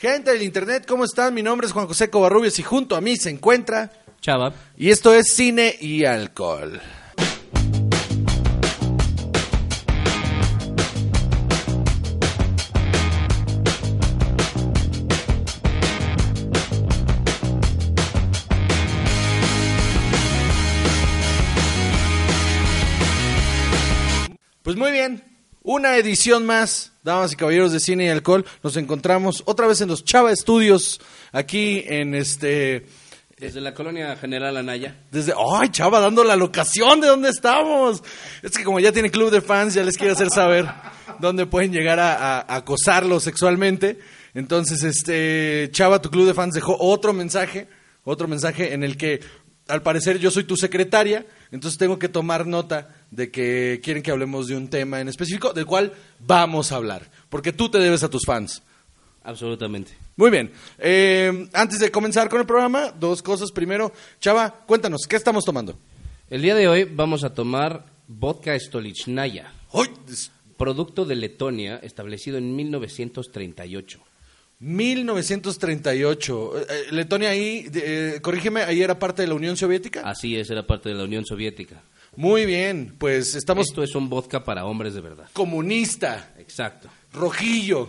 Gente del internet, ¿cómo están? Mi nombre es Juan José Covarrubias y junto a mí se encuentra... Chava. Y esto es Cine y Alcohol. Pues muy bien, una edición más, damas y caballeros de cine y alcohol. Nos encontramos otra vez en los Chava Estudios, aquí en este... Desde la colonia General Anaya. Desde, ay, Chava, dando la locación de dónde estamos. Es que como ya tiene club de fans, ya les quiero hacer saber dónde pueden llegar a, a acosarlos sexualmente. Entonces, este, Chava, tu club de fans dejó otro mensaje, otro mensaje en el que, al parecer, yo soy tu secretaria, entonces tengo que tomar nota de que quieren que hablemos de un tema en específico, del cual vamos a hablar, porque tú te debes a tus fans. Absolutamente. Muy bien. Eh, antes de comenzar con el programa, dos cosas. Primero, Chava, cuéntanos, ¿qué estamos tomando? El día de hoy vamos a tomar vodka Stolichnaya, ¡Ay! producto de Letonia, establecido en 1938. 1938. Eh, eh, Letonia ahí, eh, corrígeme, ahí era parte de la Unión Soviética. Así es, era parte de la Unión Soviética. Muy bien, pues estamos Esto es un vodka para hombres de verdad. comunista, Exacto. rojillo.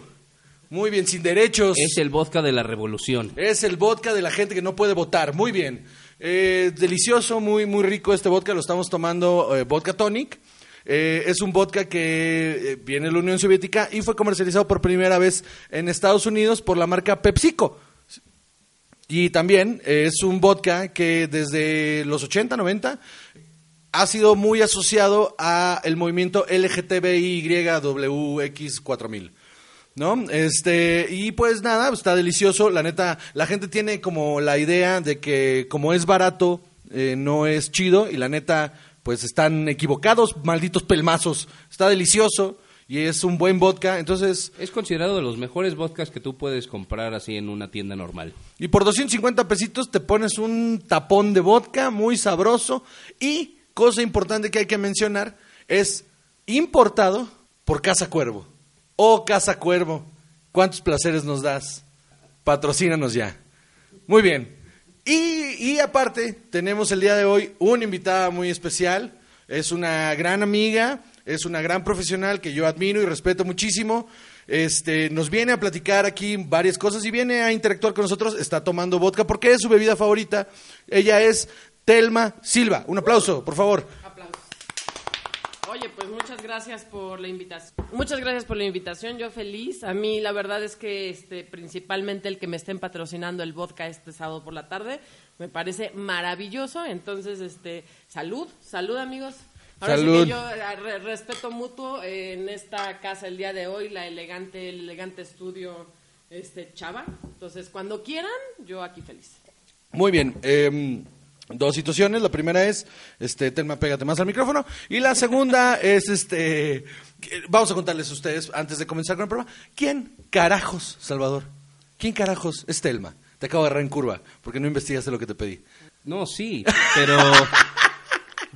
Muy bien, sin derechos. Es el vodka de la revolución. Es el vodka de la gente que no puede votar. Muy bien. Eh, delicioso, muy, muy rico este vodka. Lo estamos tomando eh, vodka tonic. Eh, es un vodka que eh, viene de la Unión Soviética y fue comercializado por primera vez en Estados Unidos por la marca PepsiCo. Y también eh, es un vodka que desde los 80, 90 ha sido muy asociado a el movimiento LGTBIYWX4000. ¿No? Este, y pues nada, está delicioso. La neta, la gente tiene como la idea de que como es barato, eh, no es chido. Y la neta, pues están equivocados, malditos pelmazos. Está delicioso y es un buen vodka. Entonces, Es considerado de los mejores vodkas que tú puedes comprar así en una tienda normal. y por 250 pesitos te pones un tapón de vodka muy sabroso. Y, cosa importante que hay que mencionar, es importado por Casa Cuervo. Oh, Casa Cuervo, ¿cuántos placeres nos das? Patrocínanos ya. Muy bien. Y, y aparte, tenemos el día de hoy una invitada muy especial. Es una gran amiga, es una gran profesional que yo admiro y respeto muchísimo. Este, nos viene a platicar aquí varias cosas y viene a interactuar con nosotros. Está tomando vodka porque es su bebida favorita. Ella es Telma Silva. Un aplauso, por favor. Aplausos. Oye, pues muchas gracias por la invitación. Muchas gracias por la invitación. Yo feliz. A mí la verdad es que este, principalmente el que me estén patrocinando el vodka este sábado por la tarde me parece maravilloso. Entonces, este, salud, salud amigos. Ahora sí Salud. que yo eh, re- respeto mutuo eh, en esta casa el día de hoy, la elegante, el elegante estudio este Chava. Entonces, cuando quieran, yo aquí feliz. Muy bien. eh, dos situaciones. La primera es, este, Telma, pégate más al micrófono. Y la segunda es, este, vamos a contarles a ustedes, antes de comenzar con el programa, ¿quién carajos, Salvador? ¿Quién carajos es Telma? Te acabo de agarrar en curva, porque no investigaste lo que te pedí. No, sí, pero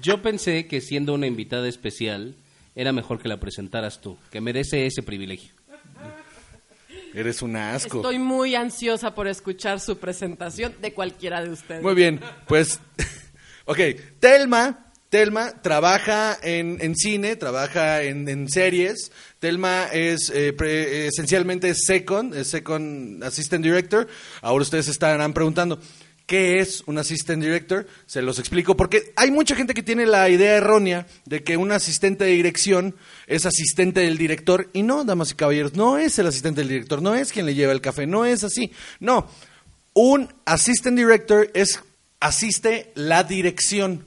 yo pensé que siendo una invitada especial era mejor que la presentaras tú, que merece ese privilegio. Eres un asco. Estoy muy ansiosa por escuchar su presentación de cualquiera de ustedes. Muy bien, pues, ok, Telma, Telma trabaja en, en cine, trabaja en, en series. Telma es eh, pre- esencialmente es second, second assistant director. Ahora ustedes estarán preguntando, ¿qué es un assistant director? Se los explico, porque hay mucha gente que tiene la idea errónea de que un asistente de dirección es asistente del director, y no, damas y caballeros, no es el asistente del director, no es quien le lleva el café, no es así, no. Un assistant director es asiste la dirección.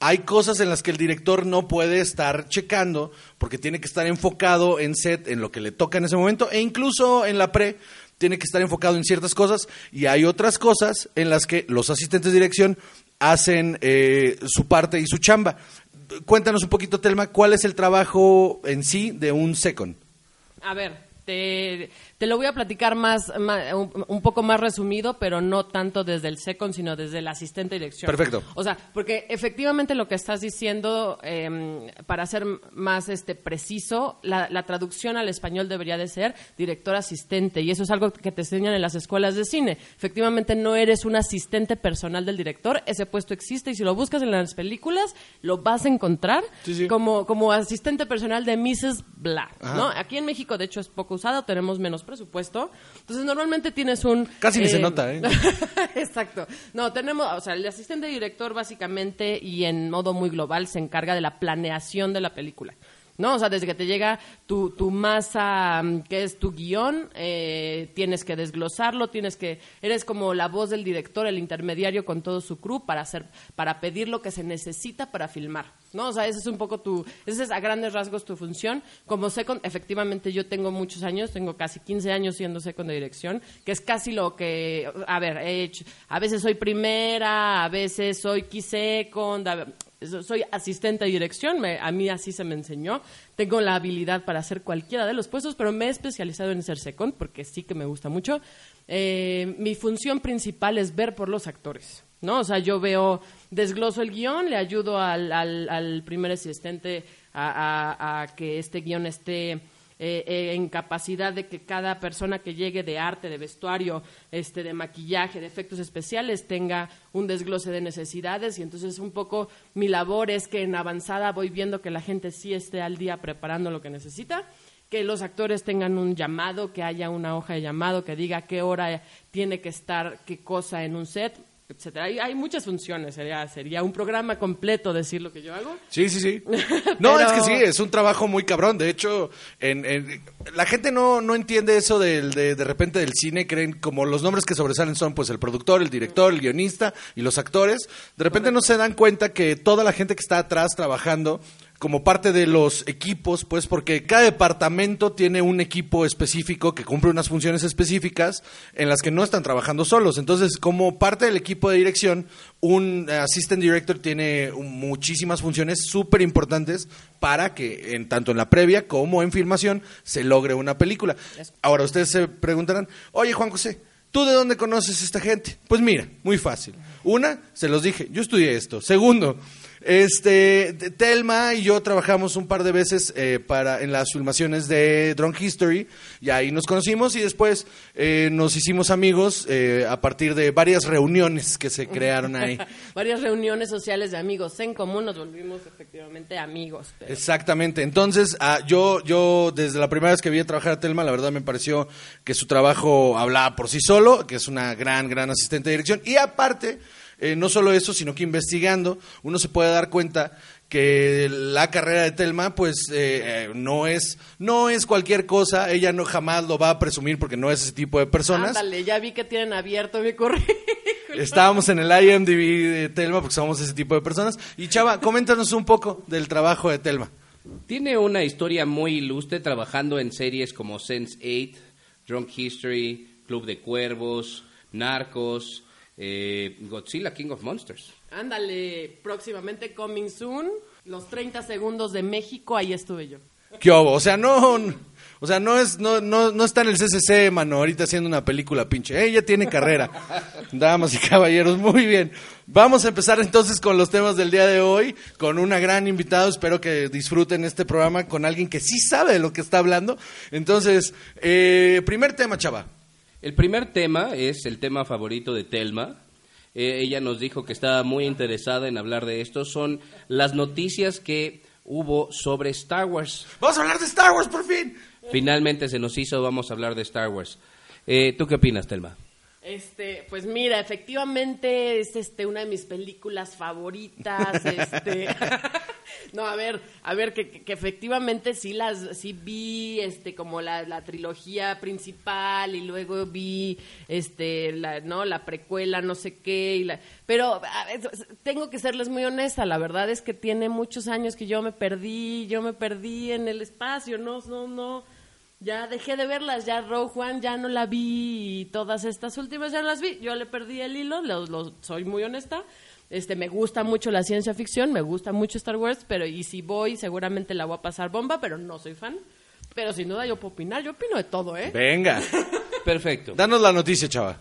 Hay cosas en las que el director no puede estar checando porque tiene que estar enfocado en set, en lo que le toca en ese momento, e incluso en la pre tiene que estar enfocado en ciertas cosas y hay otras cosas en las que los asistentes de dirección hacen eh, su parte y su chamba. Cuéntanos un poquito, Telma, ¿cuál es el trabajo en sí de un second? A ver, te, te lo voy a platicar más, un, un poco más resumido, pero no tanto desde el second, sino desde el asistente de dirección. Perfecto. O sea, porque efectivamente lo que estás diciendo, em, para ser más este preciso, la, la traducción al español debería de ser director asistente, y eso es algo que te enseñan en las escuelas de cine. Efectivamente, no eres un asistente personal del director, ese puesto existe, y si lo buscas en las películas, lo vas a encontrar Sí, sí. como, como asistente personal de Mrs. Blah, ¿no? Aquí en México, de hecho, es poco usado, tenemos menos presupuesto. Entonces, normalmente tienes un... Casi ni se nota, ¿eh? Exacto. No, tenemos, o sea, el asistente director básicamente y en modo muy global se encarga de la planeación de la película. ¿No? O sea, desde que te llega tu, tu masa, mm, que es tu guion, eh, tienes que desglosarlo, tienes que, eres como la voz del director, el intermediario con todo su crew para hacer, para pedir lo que se necesita para filmar. ¿No? O sea, ese es un poco tu, ese es a grandes rasgos tu función. Como second, efectivamente yo tengo muchos años, tengo casi 15 años siendo second de dirección, que es casi lo que, a ver, he hecho, a veces soy primera, a veces soy key second, soy asistente de dirección, a mí así se me enseñó. Tengo la habilidad para hacer cualquiera de los puestos, pero me he especializado en ser second porque sí que me gusta mucho. Eh, mi función principal es ver por los actores, ¿no? O sea, yo veo, desgloso el guion, le ayudo al, primer asistente a- a que este guion esté eh, eh, en capacidad de que cada persona que llegue de arte, de vestuario, este, de maquillaje, de efectos especiales, tenga un desglose de necesidades. Y entonces un poco mi labor es que en avanzada voy viendo que la gente sí esté al día preparando lo que necesita que los actores tengan un llamado, que haya una hoja de llamado que diga qué hora tiene que estar qué cosa en un set, etcétera. Hay, hay muchas funciones, sería, sería un programa completo decir lo que yo hago. Sí, sí, sí. No, Pero- es que sí, es un trabajo muy cabrón. De hecho, en, en- la gente no, no entiende eso del, de, de repente del cine. Creen como los nombres que sobresalen son pues el productor, el director, el guionista y los actores. De repente no se dan cuenta que toda la gente que está atrás trabajando como parte de los equipos, pues porque cada departamento tiene un equipo específico que cumple unas funciones específicas en las que no están trabajando solos. Entonces, como parte del equipo de dirección, un eh, assistant director tiene muchísimas funciones súper importantes para que en, tanto en la previa como en filmación se logre una película. Ahora ustedes se preguntarán, oye Juan José, ¿Tú de dónde conoces a esta gente? Pues mira, muy fácil. Una, se los dije, yo estudié esto. Segundo, este, Telma y yo trabajamos un par de veces eh, para en las filmaciones de Drunk History y ahí nos conocimos y después eh, nos hicimos amigos eh, a partir de varias reuniones que se crearon ahí. Varias reuniones sociales de amigos en común nos volvimos efectivamente amigos. pero- Exactamente. Entonces, ah, yo, yo desde la primera vez que vi a trabajar a Telma, la verdad me pareció que su trabajo hablaba por sí solo, que es una gran, gran asistente de dirección. Y aparte, eh, no solo eso, sino que investigando, uno se puede dar cuenta que la carrera de Telma, pues, eh, eh, no es, no es cualquier cosa. Ella no jamás lo va a presumir porque no es ese tipo de personas. Ándale, ya vi que tienen abierto mi currículum. Estábamos en el IMDb de Telma porque somos ese tipo de personas. Y Chava, coméntanos un poco del trabajo de Telma. Tiene una historia muy ilustre trabajando en series como Sense8, Drunk History, Club de Cuervos, Narcos, eh, Godzilla King of Monsters. Ándale, próximamente coming soon, los 30 segundos de México, ahí estuve yo. ¿Qué hubo? O sea, no, o sea, no es, no, no, no está en el CCC, mano, ahorita haciendo una película, pinche. Ella tiene carrera. Damas y caballeros, muy bien. Vamos a empezar entonces con los temas del día de hoy, con una gran invitada. Espero que disfruten este programa con alguien que sí sabe de lo que está hablando. Entonces, eh, primer tema, chava. El primer tema es el tema favorito de Telma. Eh, ella nos dijo que estaba muy interesada en hablar de esto. Son las noticias que hubo sobre Star Wars. Vamos a hablar de Star Wars por fin. Finalmente se nos hizo, vamos a hablar de Star Wars. Eh, ¿Tú qué opinas, Telma? Este, pues mira, efectivamente es este una de mis películas favoritas, este No, a ver, a ver que, que- efectivamente sí las sí vi este como la, la trilogía principal y luego vi este la no la precuela no sé qué y la pero ver, tengo que serles muy honesta, la verdad es que tiene muchos años que yo me perdí, yo me perdí en el espacio, no no no ya dejé de verlas, ya Rogue One ya no la vi y todas estas últimas ya no las vi. Yo le perdí el hilo, lo, lo- soy muy honesta. Este, me gusta mucho la ciencia ficción, me gusta mucho Star Wars, pero y si voy seguramente la voy a pasar bomba, pero no soy fan. Pero sin duda yo puedo opinar, yo opino de todo, ¿eh? Venga, Perfecto. danos la noticia, chava.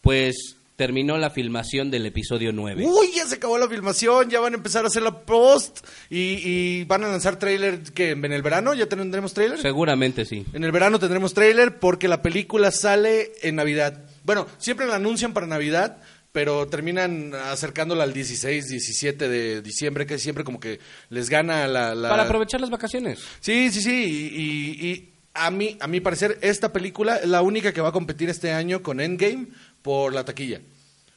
Pues terminó la filmación del episodio 9. Uy, ya se acabó la filmación, ya van a empezar a hacer la post y, y van a lanzar trailer que en el verano ya tendremos trailer. Seguramente sí. En el verano tendremos trailer porque la película sale en Navidad. Bueno, siempre la anuncian para Navidad, pero terminan acercándola al 16, 17 de diciembre, que siempre como que les gana la... la- Para aprovechar las vacaciones. Sí, sí, sí. Y, y- y a, mí, a mi parecer, esta película es la única que va a competir este año con Endgame por la taquilla.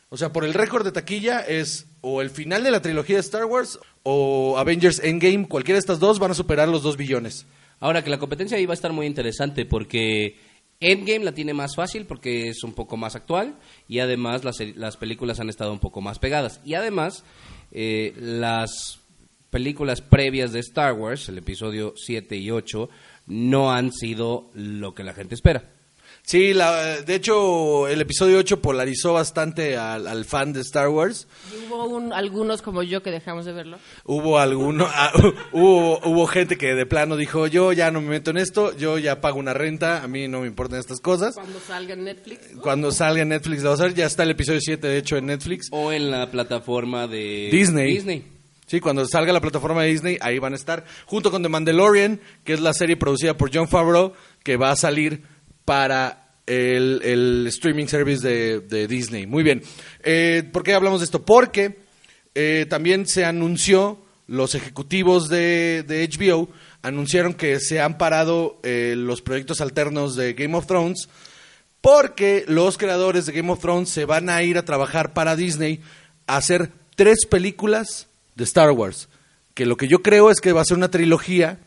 O sea, por el récord de taquilla es o el final de la trilogía de Star Wars o Avengers Endgame. Cualquiera de estas dos van a superar los dos billones. Ahora que la competencia ahí va a estar muy interesante porque Endgame la tiene más fácil porque es un poco más actual y además las, las películas han estado un poco más pegadas. Y además eh, las películas previas de Star Wars, el episodio 7 y 8, no han sido lo que la gente espera. Sí, la, de hecho, el episodio 8 polarizó bastante al, al fan de Star Wars. Y hubo un- algunos como yo que dejamos de verlo. Hubo alguno, ah, hubo, hubo gente que de plano dijo, yo ya no me meto en esto, yo ya pago una renta, a mí no me importan estas cosas. Cuando salga en Netflix. Cuando salga en Netflix lo a ya está el episodio 7 de hecho en Netflix. O en la plataforma de Disney. Disney. Sí, cuando salga la plataforma de Disney, ahí van a estar, junto con The Mandalorian, que es la serie producida por John Favreau, que va a salir para el, streaming service de, Disney. Muy bien. Eh, ¿Por qué hablamos de esto? Porque eh, también se anunció, los ejecutivos de, de HBO anunciaron que se han parado eh, los proyectos alternos de Game of Thrones porque los creadores de Game of Thrones se van a ir a trabajar para Disney a hacer tres películas de Star Wars. Que lo que yo creo es que va a ser una trilogía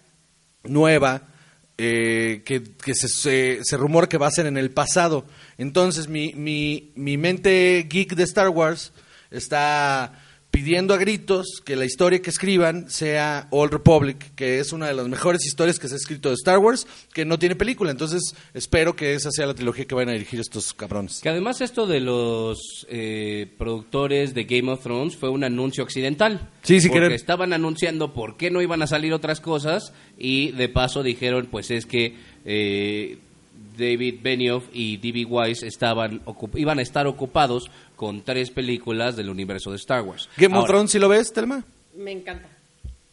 nueva eh, que, que se, se, se rumora que va a ser en el pasado. Entonces mi, mi, mi mente geek de Star Wars está pidiendo a gritos que la historia que escriban sea Old Republic, que es una de las mejores historias que se ha escrito de Star Wars, que no tiene película. Entonces espero que esa sea la trilogía que van a dirigir estos cabrones. Que además esto de los eh, productores de Game of Thrones fue un anuncio accidental. Sí, sí, porque querer. estaban anunciando por qué no iban a salir otras cosas y de paso dijeron pues es que eh, David Benioff y D.B. Wise estaban iban a estar ocupados con tres películas del universo de Star Wars. Game of Ahora, Thrones, ¿sí lo ves, Telma? Me encanta.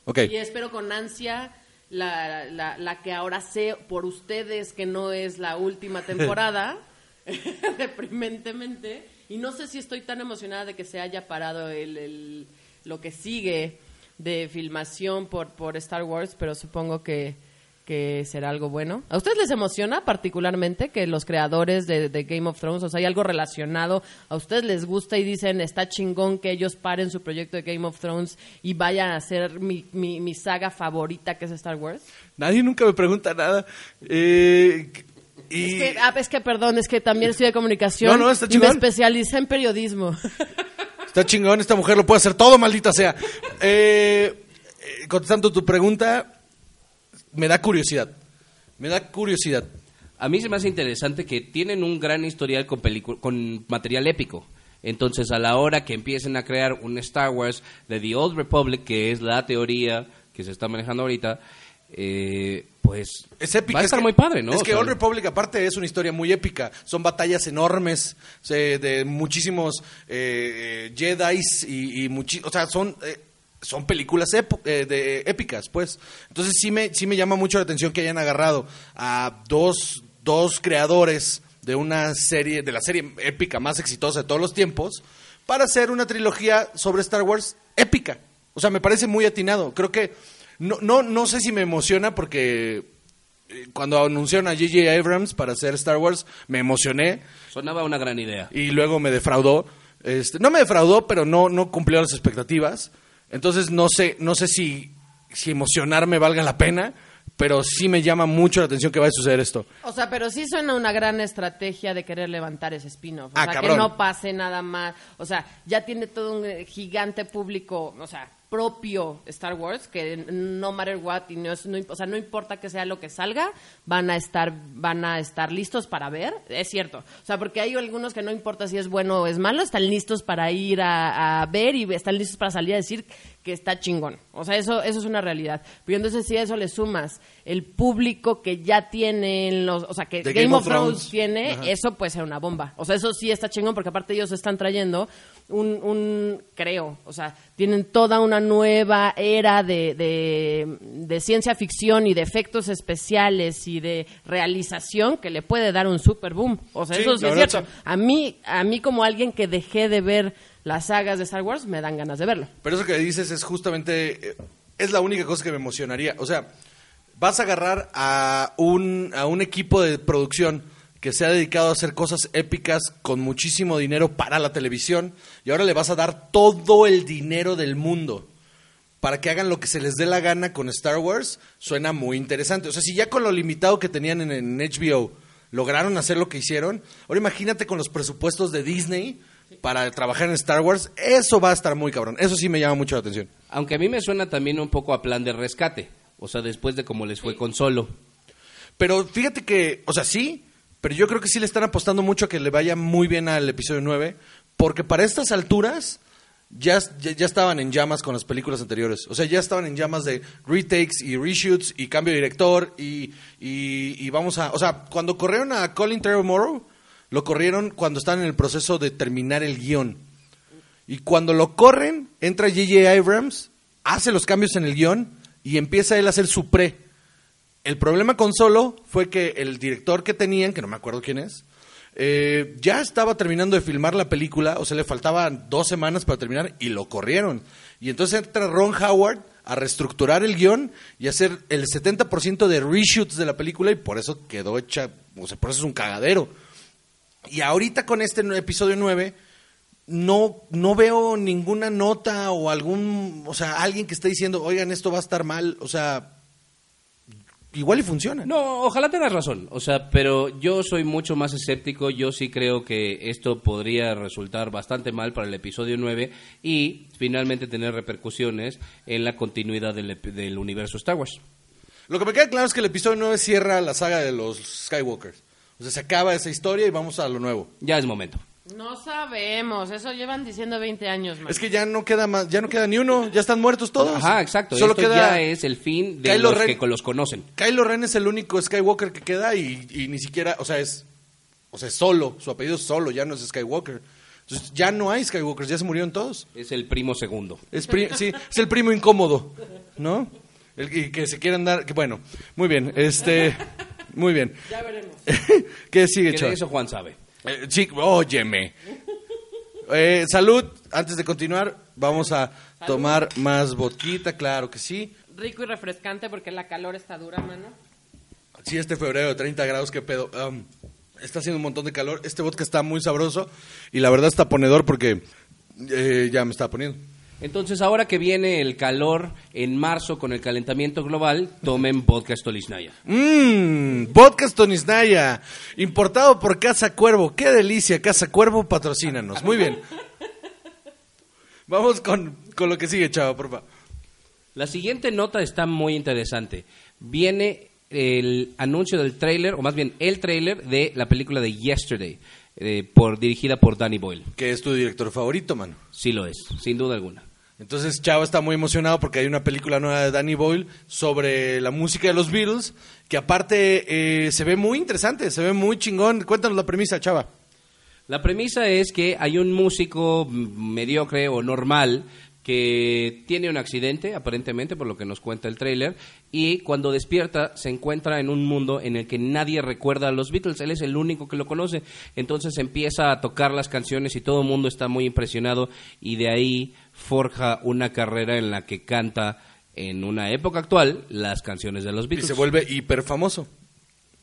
Ok. Y espero con ansia la, la, la que ahora sé por ustedes que no es la última temporada, deprimentemente. Y no sé si estoy tan emocionada de que se haya parado el, el- lo que sigue de filmación por, por Star Wars, pero supongo que, que será algo bueno. ¿A ustedes les emociona particularmente que los creadores de, de Game of Thrones, o sea, hay algo relacionado, a ustedes les gusta y dicen, está chingón que ellos paren su proyecto de Game of Thrones y vayan a hacer mi, mi, mi saga favorita que es Star Wars? Nadie nunca me pregunta nada. Eh, y... Es que, ah, es que, perdón, es que también estoy de comunicación No, no, está y me especialicé en periodismo. Está chingón, esta mujer lo puede hacer todo, maldita sea. Eh, eh, contestando tu pregunta, me da curiosidad. Me da curiosidad. A mí se me hace interesante que tienen un gran historial con, con material épico. Entonces, a la hora que empiecen a crear un Star Wars de The Old Republic, que es la teoría que se está manejando ahorita, eh, pues Es épica. va a es estar que- muy padre, ¿no? Es O que sea, Old Republic, aparte, es una historia muy épica. Son batallas enormes eh, de muchísimos eh, eh, Jedis y, y muchi- o sea, son... son películas eh, de, épicas, pues. Entonces sí me, sí me llama mucho la atención que hayan agarrado a dos, dos creadores de una serie, de la serie épica más exitosa de todos los tiempos, para hacer una trilogía sobre Star Wars épica. O sea, me parece muy atinado. Creo que no, no, no sé si me emociona porque eh, cuando anunciaron a J.J. Abrams para hacer Star Wars, me emocioné sonaba una gran idea. y luego me defraudó. Este, no me defraudó, pero no, no cumplió las expectativas. Entonces no sé, no sé si, si emocionarme valga la pena, pero sí me llama mucho la atención que vaya a suceder esto. O sea, pero sí suena una gran estrategia de querer levantar ese spin-off. O Ah, sea, cabrón. que no pase nada más. O sea, ya tiene todo un eh, gigante público, o sea, propio Star Wars, que no matter what, y no, es- no- o sea, no importa que sea lo que salga, van a estar, van a estar listos para ver, es cierto. O sea, porque hay algunos que no importa si es bueno o es malo, están listos para ir a, a ver y están listos para salir a decir que está chingón. O sea, eso, eso es una realidad. Pero entonces si a eso le sumas el público que ya tienen los, o sea, que Game, of Thrones, tiene, eso puede ser una bomba. O sea, eso sí está chingón porque aparte ellos están trayendo un, un creo, o sea, tienen toda una nueva era de, de, de ciencia ficción y de efectos especiales y de realización que le puede dar un super boom. O sea, Sí, eso sí es cierto. sí. A mí, a mí como alguien que dejé de ver las sagas de Star Wars, me dan ganas de verlo. Pero eso que dices es justamente, eh, es la única cosa que me emocionaría. O sea, vas a agarrar a un, a un equipo de producción que se ha dedicado a hacer cosas épicas con muchísimo dinero para la televisión y ahora le vas a dar todo el dinero del mundo para que hagan lo que se les dé la gana con Star Wars, suena muy interesante. O sea, si ya con lo limitado que tenían en, en HBO lograron hacer lo que hicieron, ahora imagínate con los presupuestos de Disney para trabajar en Star Wars, eso va a estar muy cabrón. Eso sí me llama mucho la atención. Aunque a mí me suena también un poco a plan de rescate. O sea, después de cómo les fue con Solo. Pero fíjate que, o sea, sí, pero yo creo que sí le están apostando mucho a que le vaya muy bien al episodio 9, porque para estas alturas ya, ya, estaban en llamas con las películas anteriores. O sea, ya estaban en llamas de retakes y reshoots y cambio de director y, y, vamos a... O sea, cuando corrieron a Colin Trevorrow, lo corrieron cuando estaban en el proceso de terminar el guion. Y cuando lo corren, entra J.J. Abrams, hace los cambios en el guion y empieza él a hacer su pre. El problema con Solo fue que el director que tenían, que no me acuerdo quién es, eh, ya estaba terminando de filmar la película, o sea, le faltaban dos semanas para terminar y lo corrieron. Y entonces entra Ron Howard a reestructurar el guion y hacer el 70% de reshoots de la película y por eso quedó hecha, o sea, por eso es un cagadero. Y ahorita con este episodio 9 no, no veo ninguna nota o algún, o sea, alguien que esté diciendo, oigan, esto va a estar mal, o sea, igual y funciona. No, ojalá tengas razón. O sea, pero yo soy mucho más escéptico. Yo sí creo que esto podría resultar bastante mal para el episodio 9 y finalmente tener repercusiones en la continuidad del, universo Star Wars. Lo que me queda claro es que el episodio 9 cierra la saga de los Skywalkers. O sea, se acaba esa historia y vamos a lo nuevo. Ya es momento. No sabemos, eso llevan diciendo 20 años, man. Es que ya no queda más, ya no queda ni uno, ya están muertos todos. Ajá, exacto. Solo Esto queda ya es el fin de Kylo los Ren. que los conocen. Kylo Ren es el único Skywalker que queda y, y ni siquiera, o sea, es o sea, solo, su apellido es solo, ya no es Skywalker. Entonces, ya no hay Skywalkers, ya se murieron todos. Es el primo segundo. Es pri- sí, es el primo incómodo, ¿no? El y que se quieren dar, que bueno, muy bien, este, muy bien. Ya veremos. ¿Qué sigue, de eso Juan sabe. Eh, sí, óyeme. Eh, salud, antes de continuar, vamos a tomar más vodquita, claro que sí. Rico y refrescante porque la calor está dura, mano. Sí, este febrero de 30 grados, qué pedo. Am, está haciendo un montón de calor. Este vodka está muy sabroso y la verdad está ponedor porque eh, ya me está poniendo. Entonces, ahora que viene el calor en marzo con el calentamiento global, tomen vodka Stolichnaya. Mmm, vodka Stonisnaya, importado por Casa Cuervo. Qué delicia, Casa Cuervo, patrocínanos. Muy bien. Vamos con, con lo que sigue, chava, por favor. La siguiente nota está muy interesante. Viene el anuncio del tráiler, o más bien el tráiler de la película de Yesterday, eh, por, dirigida por Danny Boyle. Que es tu director favorito, mano. Sí lo es, sin duda alguna. Entonces Chava está muy emocionado porque hay una película nueva de Danny Boyle sobre la música de los Beatles, que aparte eh, se ve muy interesante, se ve muy chingón. Cuéntanos la premisa, Chava. La premisa es que hay un músico mediocre o normal que tiene un accidente, aparentemente, por lo que nos cuenta el tráiler, y cuando despierta se encuentra en un mundo en el que nadie recuerda a los Beatles, él es el único que lo conoce, entonces empieza a tocar las canciones y todo el mundo está muy impresionado y de ahí forja una carrera en la que canta en una época actual las canciones de los Y Beatles. se vuelve hiper famoso.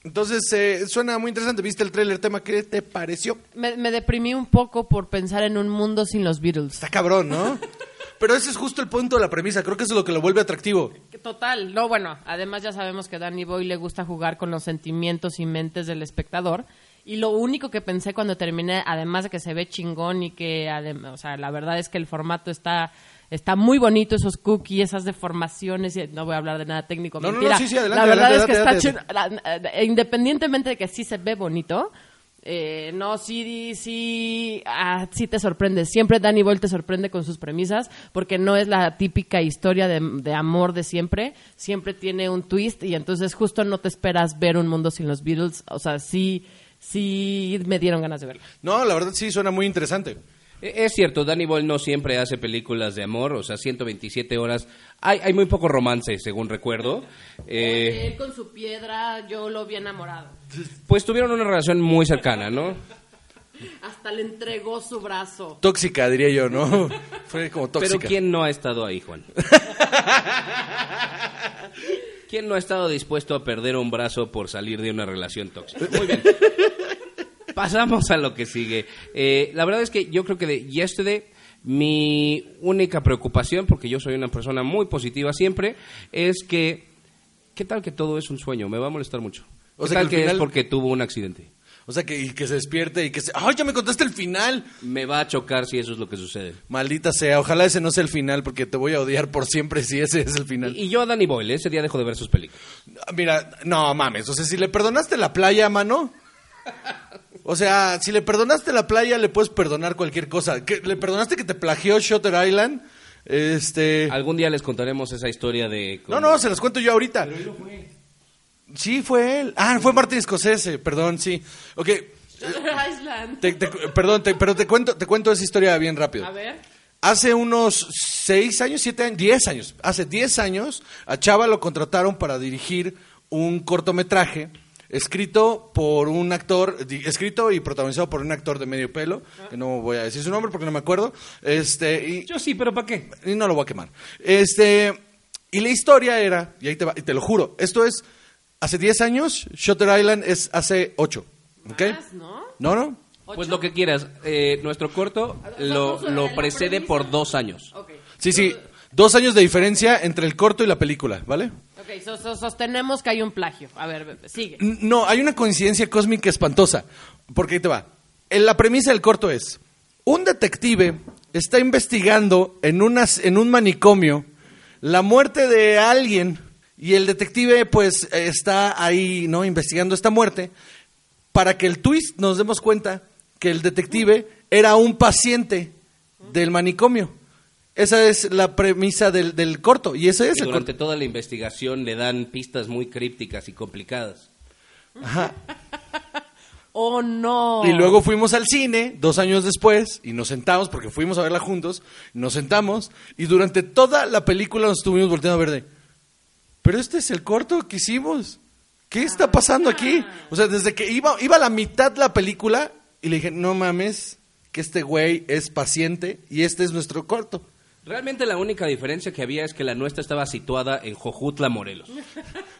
Entonces eh, suena muy interesante. ¿Viste el trailer tema? ¿Qué te pareció? Me, me deprimí un poco por pensar en un mundo sin los Beatles. Está cabrón, ¿no? Pero ese es justo el punto de la premisa. Creo que eso es lo que lo vuelve atractivo. Total, no, bueno, además ya sabemos que a Danny Boy le gusta jugar con los sentimientos y mentes del espectador. Y lo único que pensé cuando terminé, además de que se ve chingón y que, o sea, la verdad es que el formato está Está muy bonito esos cookies, esas deformaciones. y no voy a hablar de nada técnico. No, no, no, mentira. sí, sí, adelante, La verdad adelante, es que adelante, está chido. Eh, Independientemente de que sí se ve bonito. eh, no, sí, sí, ah, sí te sorprende. Siempre Danny Boyle te sorprende con sus premisas, porque no es la típica historia de, de amor de siempre. Siempre tiene un twist y entonces justo no te esperas ver un mundo sin los Beatles. O sea, sí, sí me dieron ganas de verlo. No, la verdad sí suena muy interesante. E- Es cierto, Danny Boyle no siempre hace películas de amor, o sea, 127 horas. Hay, hay muy poco romance, según recuerdo. Eh, Él con su piedra, yo lo vi enamorado. pues tuvieron una relación muy cercana, ¿no? Hasta le entregó su brazo. Tóxica, diría yo, ¿no? Fue como tóxica. Pero ¿quién no ha estado ahí, Juan? ¿Quién no ha estado dispuesto a perder un brazo por salir de una relación tóxica? Muy bien. Pasamos a lo que sigue. Eh, la verdad es que yo creo que de Yesterday, mi única preocupación, porque yo soy una persona muy positiva siempre, es que, ¿qué tal que todo es un sueño? Me va a molestar mucho. O ¿Qué sea, tal que que, al final- es porque tuvo un accidente? O sea, que, y que se despierte y que se... ¡Ay, ya me contaste el final! Me va a chocar si eso es lo que sucede. Maldita sea, ojalá ese no sea el final porque te voy a odiar por siempre si ese es el final. Y, y yo a Danny Boyle, ese día dejo de ver sus películas. Mira, no mames, o sea, si le perdonaste la playa, mano. O sea, si le perdonaste la playa, le puedes perdonar cualquier cosa. ¿Que- ¿Le perdonaste que te plagió Shutter Island? Este. Algún día les contaremos esa historia de... No, no, se las cuento yo ahorita. Sí, fue él. Ah, fue Martin Scorsese, perdón, sí. Ok, Island. te- te- perdón, te- pero te cuento, te cuento esa historia bien rápido. A ver. Hace unos seis años, siete años, diez años, hace diez años, a Chava lo contrataron para dirigir un cortometraje escrito por un actor, escrito y protagonizado por un actor de medio pelo, que no voy a decir su nombre porque no me acuerdo, este, y, Yo sí, pero ¿para qué? y no lo voy a quemar. Este, y la historia era, y ahí te va, y te lo juro, esto es hace diez años, Shutter Island es hace ocho, ¿ok? Más, ¿no? ¿No, no? Pues lo que quieras. Eh, nuestro corto lo, precede por dos años. Sí, sí, dos años de diferencia entre el corto y la película, ¿vale? Ok, so- so- sostenemos que hay un plagio. A ver, sigue. No, hay una coincidencia cósmica espantosa. Porque ahí te va. En la premisa del corto es: un detective está investigando en, unas, en un manicomio la muerte de alguien. Y el detective, pues, está ahí, ¿no? Investigando esta muerte. Para que el twist nos demos cuenta que el detective era un paciente del manicomio. Esa es la premisa del, del corto. Y ese es Y el durante corto. toda la investigación le dan pistas muy crípticas y complicadas. Ajá. Oh, no. Y luego fuimos al cine, dos años después, y nos sentamos, porque fuimos a verla juntos, nos sentamos, y durante toda la película nos estuvimos volteando a ver de, pero este es el corto que hicimos. ¿Qué está pasando aquí? O sea, desde que iba, iba a la mitad la película, y le dije, no mames, que este güey es paciente, y este es nuestro corto. Realmente la única diferencia que había es que la nuestra estaba situada en Jojutla, Morelos.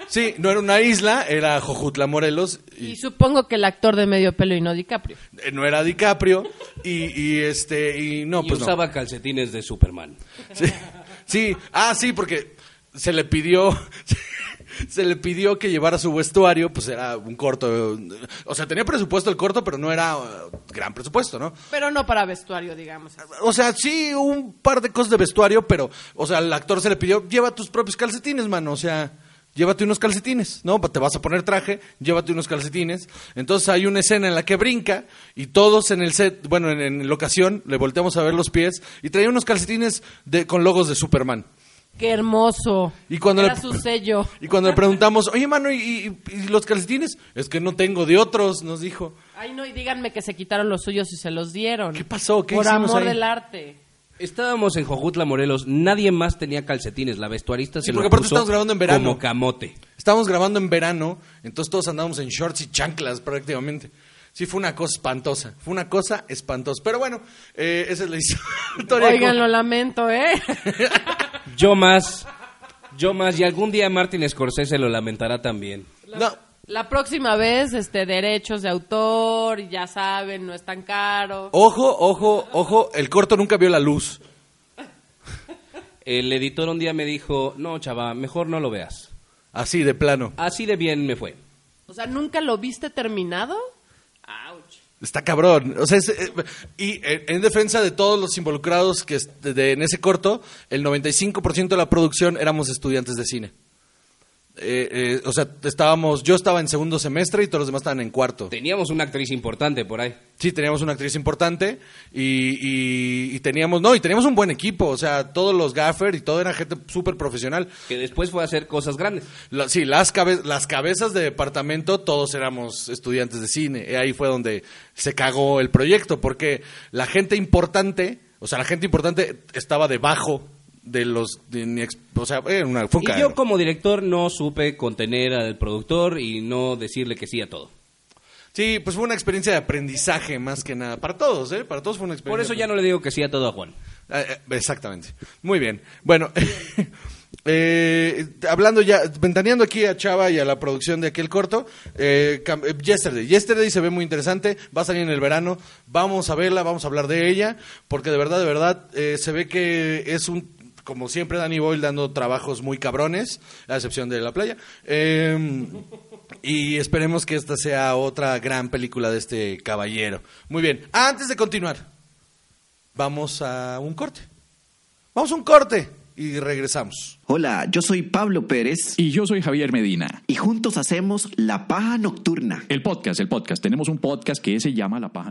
Sí, no era una isla, era Jojutla, Morelos, Y y supongo que el actor de medio pelo y no DiCaprio. eh, no era DiCaprio, y, y este, y no, y pues no. usaba calcetines de Superman. Sí, sí, ah, sí, porque se le pidió, se le pidió que llevara su vestuario, pues era un corto, o sea, tenía presupuesto el corto, pero no era uh, gran presupuesto, ¿no? Pero no para vestuario, digamos. O sea, sí, un par de cosas de vestuario, pero, o sea, al actor se le pidió, lleva tus propios calcetines, mano, o sea, llévate unos calcetines, ¿no? Te vas a poner traje, llévate unos calcetines. Entonces hay una escena en la que brinca y todos en el set, bueno, en, en la ocasión, le volteamos a ver los pies y traía unos calcetines de, con logos de Superman. Qué hermoso. Y cuando Era le- su sello. Y cuando le preguntamos, oye, mano, ¿y, y- y los calcetines? Es que no tengo de otros, nos dijo. Ay, no, y díganme que se quitaron los suyos y se los dieron. ¿Qué pasó? ¿Qué Por hicimos amor ahí? del arte. Estábamos en Jojutla, Morelos. Nadie más tenía calcetines. La vestuarista Sí, se porque lo puso estamos grabando en verano. como camote. Estábamos grabando en verano, entonces todos andábamos en shorts y chanclas prácticamente. Sí, fue una cosa espantosa. Fue una cosa espantosa. Pero bueno, eh, esa es la historia. Oigan, lo lamento, ¿eh? Yo más. Yo más. Y algún día Martin Scorsese lo lamentará también. No, La próxima vez, este, derechos de autor, ya saben, no es tan caro. ojo, ojo, ojo, el corto nunca vio la luz. El editor un día me dijo, no, chava, mejor no lo veas. Así, de plano. Así de bien me fue. O sea, ¿nunca lo viste terminado? Está cabrón. O sea, es, eh, y eh, en defensa de todos los involucrados que de- de- en ese corto, el 95% de la producción éramos estudiantes de cine. Eh, eh, o sea, estábamos, yo estaba en segundo semestre y todos los demás estaban en cuarto. Teníamos una actriz importante por ahí. Sí, teníamos una actriz importante y, y- y teníamos, no, y teníamos un buen equipo. O sea, todos los gaffer y todo era gente súper profesional. Que después fue a hacer cosas grandes. La- sí, las, cabe- las cabezas de departamento, todos éramos estudiantes de cine. Y ahí fue donde se cagó el proyecto, porque la gente importante, o sea, la gente importante estaba debajo de los. de ni ex- o sea, era una, fue un Y yo como director no supe contener al productor y no decirle que sí a todo. Sí, pues fue una experiencia de aprendizaje más que nada. Para todos, ¿eh? Para todos fue una experiencia. Por eso ya no le digo que sí a todo a Juan. Ah, eh, exactamente. Muy bien. Bueno, eh, hablando ya, ventaneando aquí a Chava y a la producción de aquel corto, eh, eh, Yesterday. Yesterday se ve muy interesante, va a salir en el verano, vamos a verla, vamos a hablar de ella, porque de verdad, de verdad, eh, se ve que es un, como siempre, Danny Boyle dando trabajos muy cabrones, a excepción de La Playa. Eh, y esperemos que esta sea otra gran película de este caballero. Muy bien, antes de continuar, vamos a un corte. Vamos a un corte y regresamos. Hola, yo soy Pablo Pérez Y yo soy Javier Medina. y juntos hacemos La Paja Nocturna. El podcast, el podcast. Tenemos un podcast que se llama La Paja.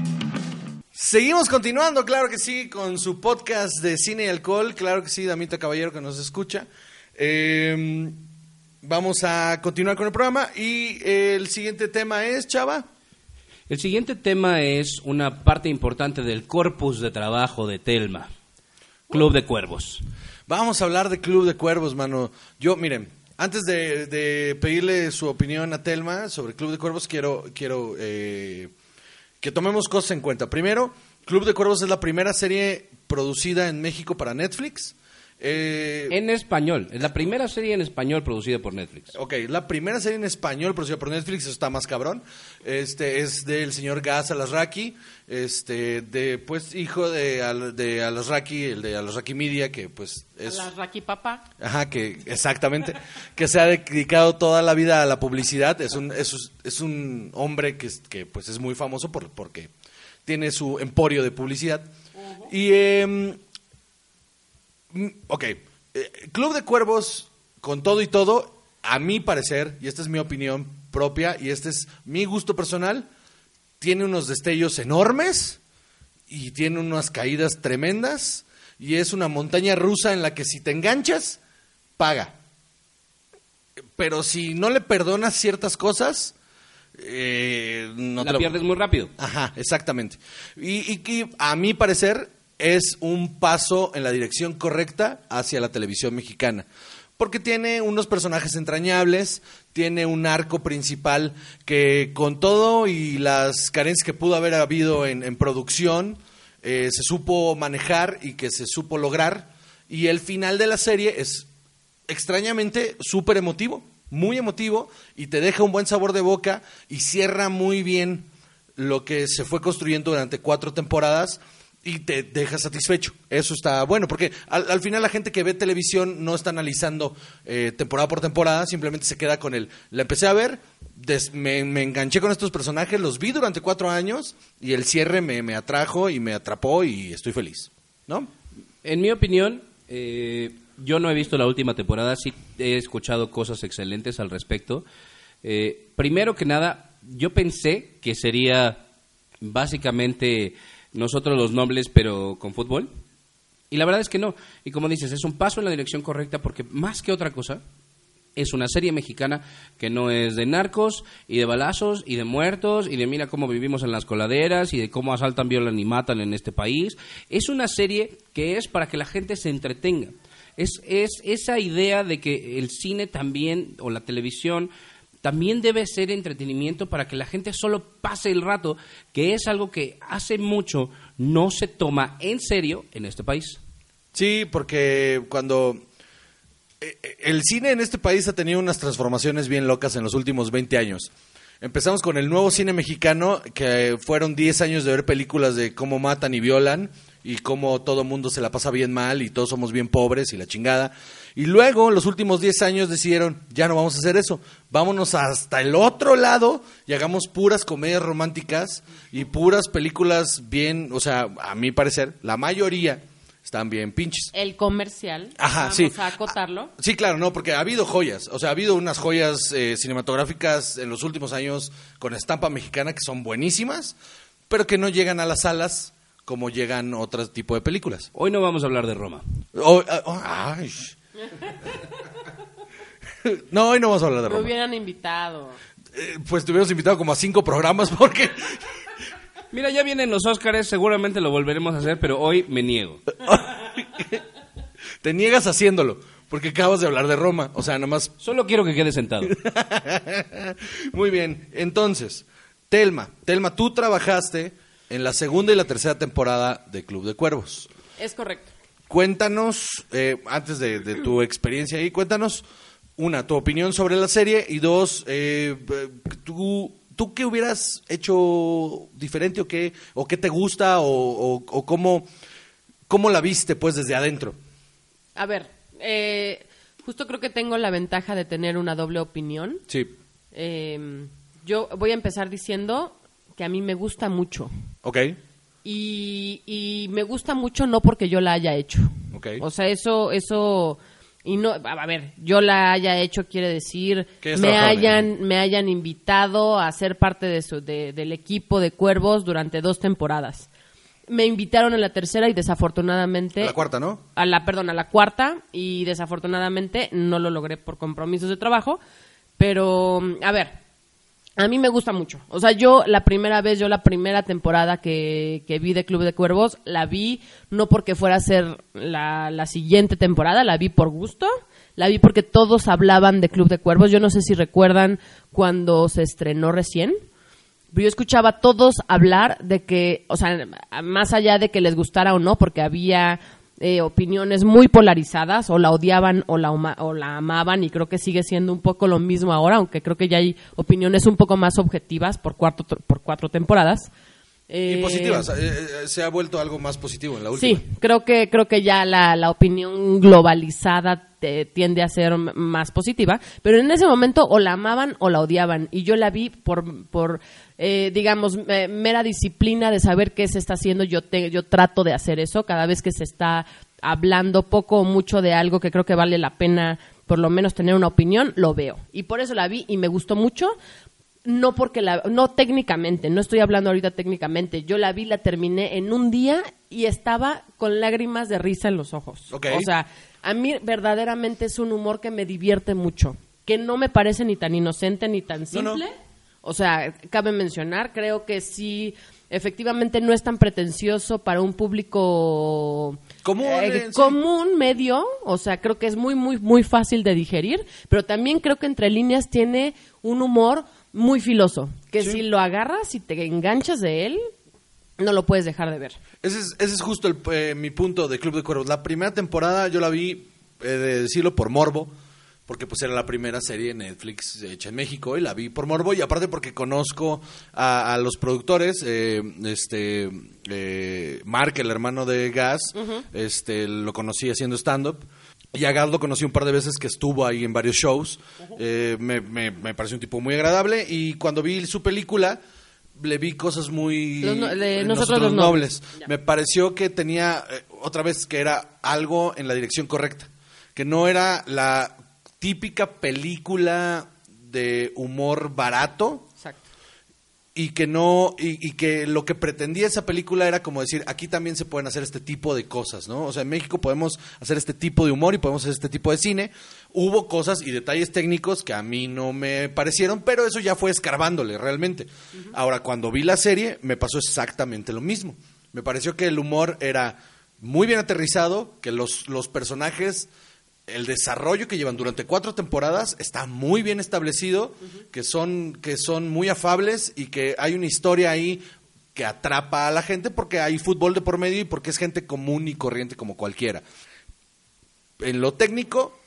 Seguimos continuando, claro que sí, con su podcast de cine y alcohol. Claro que sí, Damita Caballero que nos escucha. Eh, vamos a continuar con el programa y el siguiente tema es, Chava. El siguiente tema es una parte importante del corpus de trabajo de Telma. Club de Cuervos. Vamos a hablar de Club de Cuervos, mano. Yo, miren, antes de, de pedirle su opinión a Telma sobre Club de Cuervos, quiero, quiero eh, que tomemos cosas en cuenta. Primero, Club de Cuervos es la primera serie producida en México para Netflix. Eh, En español. Es la primera serie en español producida por Netflix. Ok, la primera serie en español producida por Netflix, eso está más cabrón. Este es del señor Gas Alasraki, este de pues hijo de, Al- de Alasraki, el de Alasraki Media que pues es La Raki Papá. Ajá, que exactamente, que se ha dedicado toda la vida a la publicidad, es un es, un- es un hombre que, que pues es muy famoso por, porque tiene su emporio de publicidad. Y Mm, Ok, eh, Club de Cuervos, con todo y todo, a mi parecer, y esta es mi opinión propia, y este es mi gusto personal, tiene unos destellos enormes y tiene unas caídas tremendas, y es una montaña rusa en la que si te enganchas, paga. Pero si no le perdonas ciertas cosas, eh, no te la lo- pierdes muy rápido. Ajá, exactamente. Y, y a mi parecer es un paso en la dirección correcta hacia la televisión mexicana. Porque tiene unos personajes entrañables, tiene un arco principal que con todo y las carencias que pudo haber habido en, producción, eh, se supo manejar y que se supo lograr. Y el final de la serie es extrañamente súper emotivo, muy emotivo, y te deja un buen sabor de boca y cierra muy bien lo que se fue construyendo durante cuatro temporadas y te deja satisfecho. Eso está bueno, porque al, al final la gente que ve televisión no está analizando eh, temporada por temporada, simplemente se queda con el... La empecé a ver, me, enganché con estos personajes, los vi durante cuatro años y el cierre me, me atrajo y me atrapó y estoy feliz. ¿No? En mi opinión, eh, yo no he visto la última temporada, sí he escuchado cosas excelentes al respecto. Eh, primero que nada, yo pensé que sería básicamente nosotros los nobles, pero con fútbol. Y la verdad es que no. Y como dices, es un paso en la dirección correcta porque más que otra cosa, es una serie mexicana que no es de narcos y de balazos y de muertos y de mira cómo vivimos en las coladeras y de cómo asaltan, violan y matan en este país. Es una serie que es para que la gente se entretenga. Es, es esa idea de que el cine también o la televisión también debe ser entretenimiento para que la gente solo pase el rato, que es algo que hace mucho no se toma en serio en este país. Sí, porque cuando eh, eh, el cine en este país ha tenido unas transformaciones bien locas en los últimos 20 años. Empezamos con el nuevo cine mexicano, que fueron 10 años de ver películas de cómo matan y violan y cómo todo mundo se la pasa bien mal y todos somos bien pobres y la chingada. Y luego, los últimos 10 años decidieron, ya no vamos a hacer eso, vámonos hasta el otro lado y hagamos puras comedias románticas y puras películas bien, o sea, a mi parecer, la mayoría están bien pinches. El comercial. Ajá, vamos sí. a acotarlo. Sí, claro, no, porque ha habido joyas. O sea, ha habido unas joyas eh, cinematográficas en los últimos años con estampa mexicana que son buenísimas, pero que no llegan a las salas como llegan otro tipo de películas. Hoy no vamos a hablar de Roma. O- ah, oh, ay. No, hoy no vamos a hablar de Me Roma. hubieran invitado. Eh, pues te hubiéramos invitado como a cinco programas porque... Mira, ya vienen los Óscares, seguramente lo volveremos a hacer, pero hoy me niego. te niegas haciéndolo, porque acabas de hablar de Roma. O sea, nomás Solo quiero que quede sentado. Muy bien, entonces, Telma, Telma, tú trabajaste en la segunda y la tercera temporada de Club de Cuervos. Es correcto. Cuéntanos, eh, antes de, de tu experiencia ahí, cuéntanos, una, tu opinión sobre la serie y dos, eh, tú, tú qué hubieras hecho diferente o qué, o qué te gusta o, o- o cómo, cómo la viste pues desde adentro. A ver, eh, justo creo que tengo la ventaja de tener una doble opinión. Sí, Eh, yo voy a empezar diciendo que a mí me gusta mucho. ok, Y, y me gusta mucho no porque yo la haya hecho. Ok. O sea, eso, eso, y no, a ver, yo la haya hecho quiere decir me hayan, me hayan invitado a ser parte de su, de- del equipo de Cuervos durante dos temporadas. Me invitaron a la tercera y desafortunadamente a la cuarta, ¿no? a la perdón a la cuarta y desafortunadamente no lo logré por compromisos de trabajo pero a ver a mí me gusta mucho. O sea yo la primera vez yo la primera temporada que, que vi de Club de Cuervos la vi no porque fuera a ser la, la siguiente temporada la vi por gusto la vi porque todos hablaban de Club de Cuervos. Yo no sé si recuerdan cuando se estrenó recién pero yo escuchaba a todos hablar de que, o sea, más allá de que les gustara o no, porque había eh, opiniones muy polarizadas, o la odiaban o la, o la amaban, y creo que sigue siendo un poco lo mismo ahora, aunque creo que ya hay opiniones un poco más objetivas por, cuatro, por cuatro temporadas. Y Eh, positivas, eh, eh, se ha vuelto algo más positivo en la última. Sí, creo que creo que ya la, la opinión globalizada te- tiende a ser más positiva, pero en ese momento o la amaban o la odiaban y yo la vi por por eh, digamos me- mera disciplina de saber qué se está haciendo. Yo te- yo trato de hacer eso cada vez que se está hablando poco o mucho de algo que creo que vale la pena por lo menos tener una opinión, lo veo. Y por eso la vi y me gustó mucho, no porque la no técnicamente, no estoy hablando ahorita técnicamente. Yo la vi, la terminé en un día y estaba con lágrimas de risa en los ojos. Ok. O sea, a mí verdaderamente es un humor que me divierte mucho, que no me parece ni tan inocente ni tan No, no. simple. O sea, cabe mencionar, creo que sí efectivamente no es tan pretencioso para un público Común, eh, eh, sí. común medio, o sea, creo que es muy muy muy fácil de digerir, pero también creo que entre líneas tiene un humor muy filoso, que si lo agarras y te enganchas de él, no lo puedes dejar de ver. Ese es, ese es justo el, eh, mi punto de Club de Cuervos. La primera temporada yo la vi, eh, de decirlo, por morbo, porque pues era la primera serie de Netflix hecha en México y la vi por morbo y aparte porque conozco a, a los productores, eh, este, eh, Mark, el hermano de Gas, este, lo conocí haciendo stand-up. Y a lo conocí un par de veces que estuvo ahí en varios shows. Eh, me, me, me pareció un tipo muy agradable y cuando vi su película le vi cosas muy Los no- de eh, Nosotros los Nobles. Me pareció que tenía, eh, otra vez, que era algo en la dirección correcta. Que no era la típica película de humor barato. Y que no y, y que lo que pretendía esa película era como decir aquí también se pueden hacer este tipo de cosas no o sea en México podemos hacer este tipo de humor y podemos hacer este tipo de cine. Hubo cosas y detalles técnicos que a mí no me parecieron pero eso ya fue escarbándole realmente. Ahora cuando vi la serie me pasó exactamente lo mismo. Me pareció que el humor era muy bien aterrizado que los los personajes el desarrollo que llevan durante cuatro temporadas está muy bien establecido, que son que son muy afables y que hay una historia ahí que atrapa a la gente porque hay fútbol de por medio y porque es gente común y corriente como cualquiera. En lo técnico,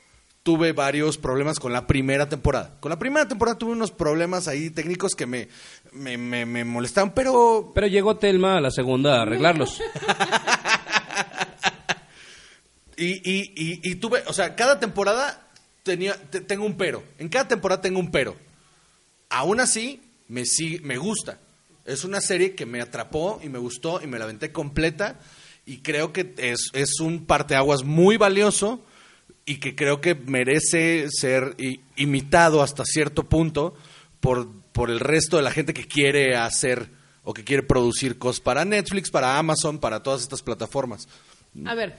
tuve varios problemas con la primera temporada. Con la primera temporada tuve unos problemas ahí técnicos que me, me, me, me molestaban, pero Pero llegó Telma a la segunda a arreglarlos. Y, y, y, y tuve, o sea, cada temporada tenía, te- tengo un pero. En cada temporada tengo un pero. Aún así, me, sigue, me gusta. Es una serie que me atrapó y me gustó y me la aventé completa. Y creo que es, es un parteaguas muy valioso y que creo que merece ser imitado hasta cierto punto por, por el resto de la gente que quiere hacer o que quiere producir cosas para Netflix, para Amazon, para todas estas plataformas. A ver,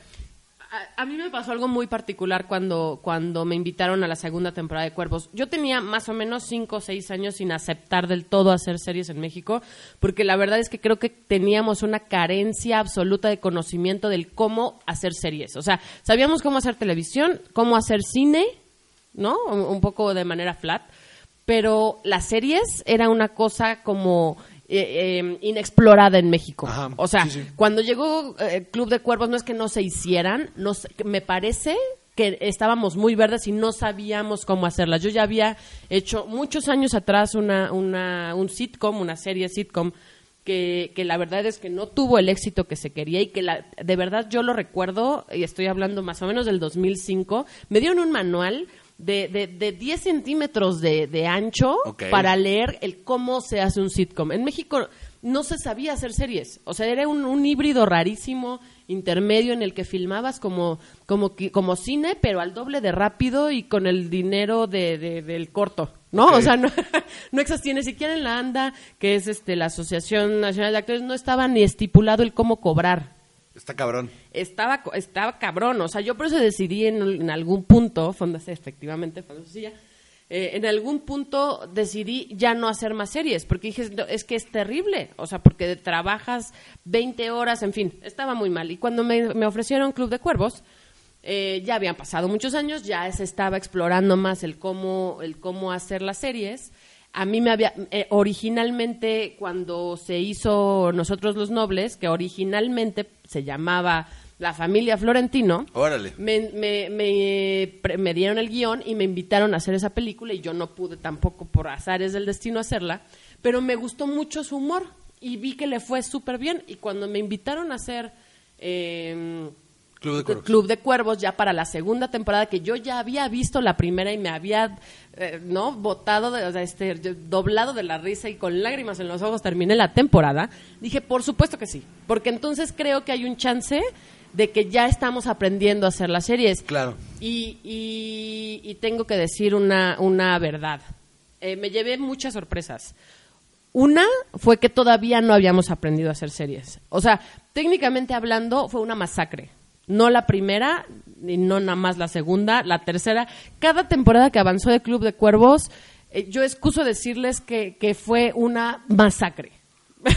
a, mí me pasó algo muy particular cuando, cuando me invitaron a la segunda temporada de Cuervos. Yo tenía más o menos cinco o seis años sin aceptar del todo hacer series en México, porque la verdad es que creo que teníamos una carencia absoluta de conocimiento del cómo hacer series. O sea, sabíamos cómo hacer televisión, cómo hacer cine, ¿no? Un, un poco de manera flat, pero las series era una cosa como eh, eh, inexplorada en México. Ajá, o sea, sí, sí. cuando llegó eh, Club de Cuervos no es que no se hicieran, no sé, me parece que estábamos muy verdes y no sabíamos cómo hacerlas. Yo ya había hecho muchos años atrás una, una, un sitcom, una serie sitcom, que, que la verdad es que no tuvo el éxito que se quería y que la, de verdad yo lo recuerdo, y estoy hablando más o menos del 2005, me dieron un manual de, de, de 10 centímetros de, de ancho para leer el cómo se hace un sitcom. En México no se sabía hacer series, o sea, era un, un híbrido rarísimo, intermedio, en el que filmabas como, como, como cine, pero al doble de rápido y con el dinero de, de- del corto. ¿No? O sea, no, no existía ni siquiera en la ANDA, que es este la Asociación Nacional de Actores, no estaba ni estipulado el cómo cobrar Está cabrón. estaba, estaba cabrón. O sea, yo por eso decidí en, algún punto, Fondas, efectivamente, Fondas Silla, eh, en algún punto decidí ya no hacer más series, porque dije, "No, es que es terrible. O sea, porque trabajas 20 horas, en fin, estaba muy mal. Y cuando me, me ofrecieron Club de Cuervos, eh, ya habían pasado muchos años, ya se estaba explorando más el cómo, el cómo hacer las series. A mí me había, eh, originalmente cuando se hizo Nosotros los Nobles, que originalmente se llamaba La Familia Florentino, Órale. me, me, me, dieron el guion y me invitaron a hacer esa película y yo no pude tampoco por azares del destino hacerla, pero me gustó mucho su humor y vi que le fue súper bien y cuando me invitaron a hacer... eh, Club de Cuervos. Club de Cuervos ya para la segunda temporada que yo ya había visto la primera y me había eh, no botado de, o sea, este doblado de la risa y con lágrimas en los ojos terminé la temporada dije por supuesto que sí porque entonces creo que hay un chance de que ya estamos aprendiendo a hacer las series Claro. y, y- y tengo que decir una, una verdad. Eh, me llevé muchas sorpresas. Una fue que todavía no habíamos aprendido a hacer series. O sea, técnicamente hablando, fue una masacre. No la primera, ni no nada más la segunda, la tercera. Cada temporada que avanzó de Club de Cuervos, eh, yo excuso decirles que, que fue una masacre.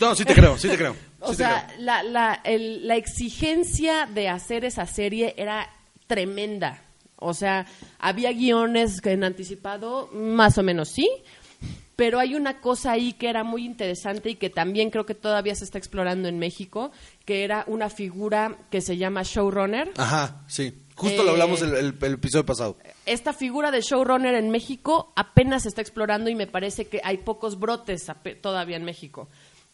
No, sí te creo, sí te creo. O sí sea, creo. la, la, el- la exigencia de hacer esa serie era tremenda. O sea, había guiones que en anticipado, más o menos sí, pero hay una cosa ahí que era muy interesante y que también creo que todavía se está explorando en México, que era una figura que se llama showrunner. Ajá, sí. Justo Eh, lo hablamos el, el- el episodio pasado. Esta figura de showrunner en México apenas se está explorando y me parece que hay pocos brotes todavía en México.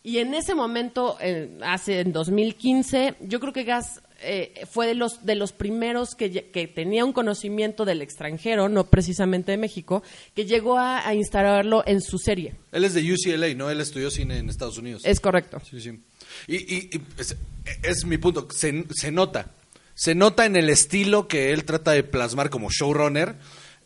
Y en ese momento, eh, hace en 2015, yo creo que Gas eh, fue de los de los primeros que, que tenía un conocimiento del extranjero, no precisamente de México, que llegó a, a instalarlo en su serie. Él es de UCLA, ¿no? Él estudió cine en Estados Unidos. Es correcto. Sí, sí. Y, y- y es, es mi punto. Se, se nota. Se nota en el estilo que él trata de plasmar como showrunner.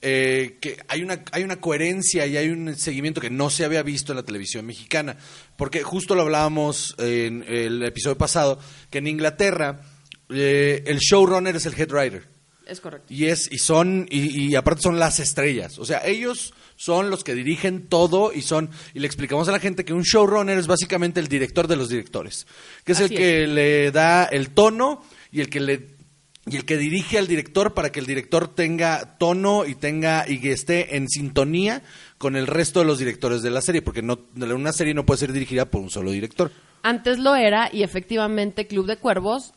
eh, que hay una, hay una coherencia y hay un seguimiento que no se había visto en la televisión mexicana. Porque justo lo hablábamos en el episodio pasado, que en Inglaterra eh, el showrunner es el head writer. Es correcto. Y es, y son, y, y aparte son las estrellas. O sea, ellos son los que dirigen todo y son, y le explicamos a la gente que un showrunner es básicamente el director de los directores. Que es Así el que le da el tono y el que le y el que dirige al director para que el director tenga tono y tenga y que esté en sintonía con el resto de los directores de la serie, porque no una serie no puede ser dirigida por un solo director. Antes lo era y efectivamente Club de Cuervos,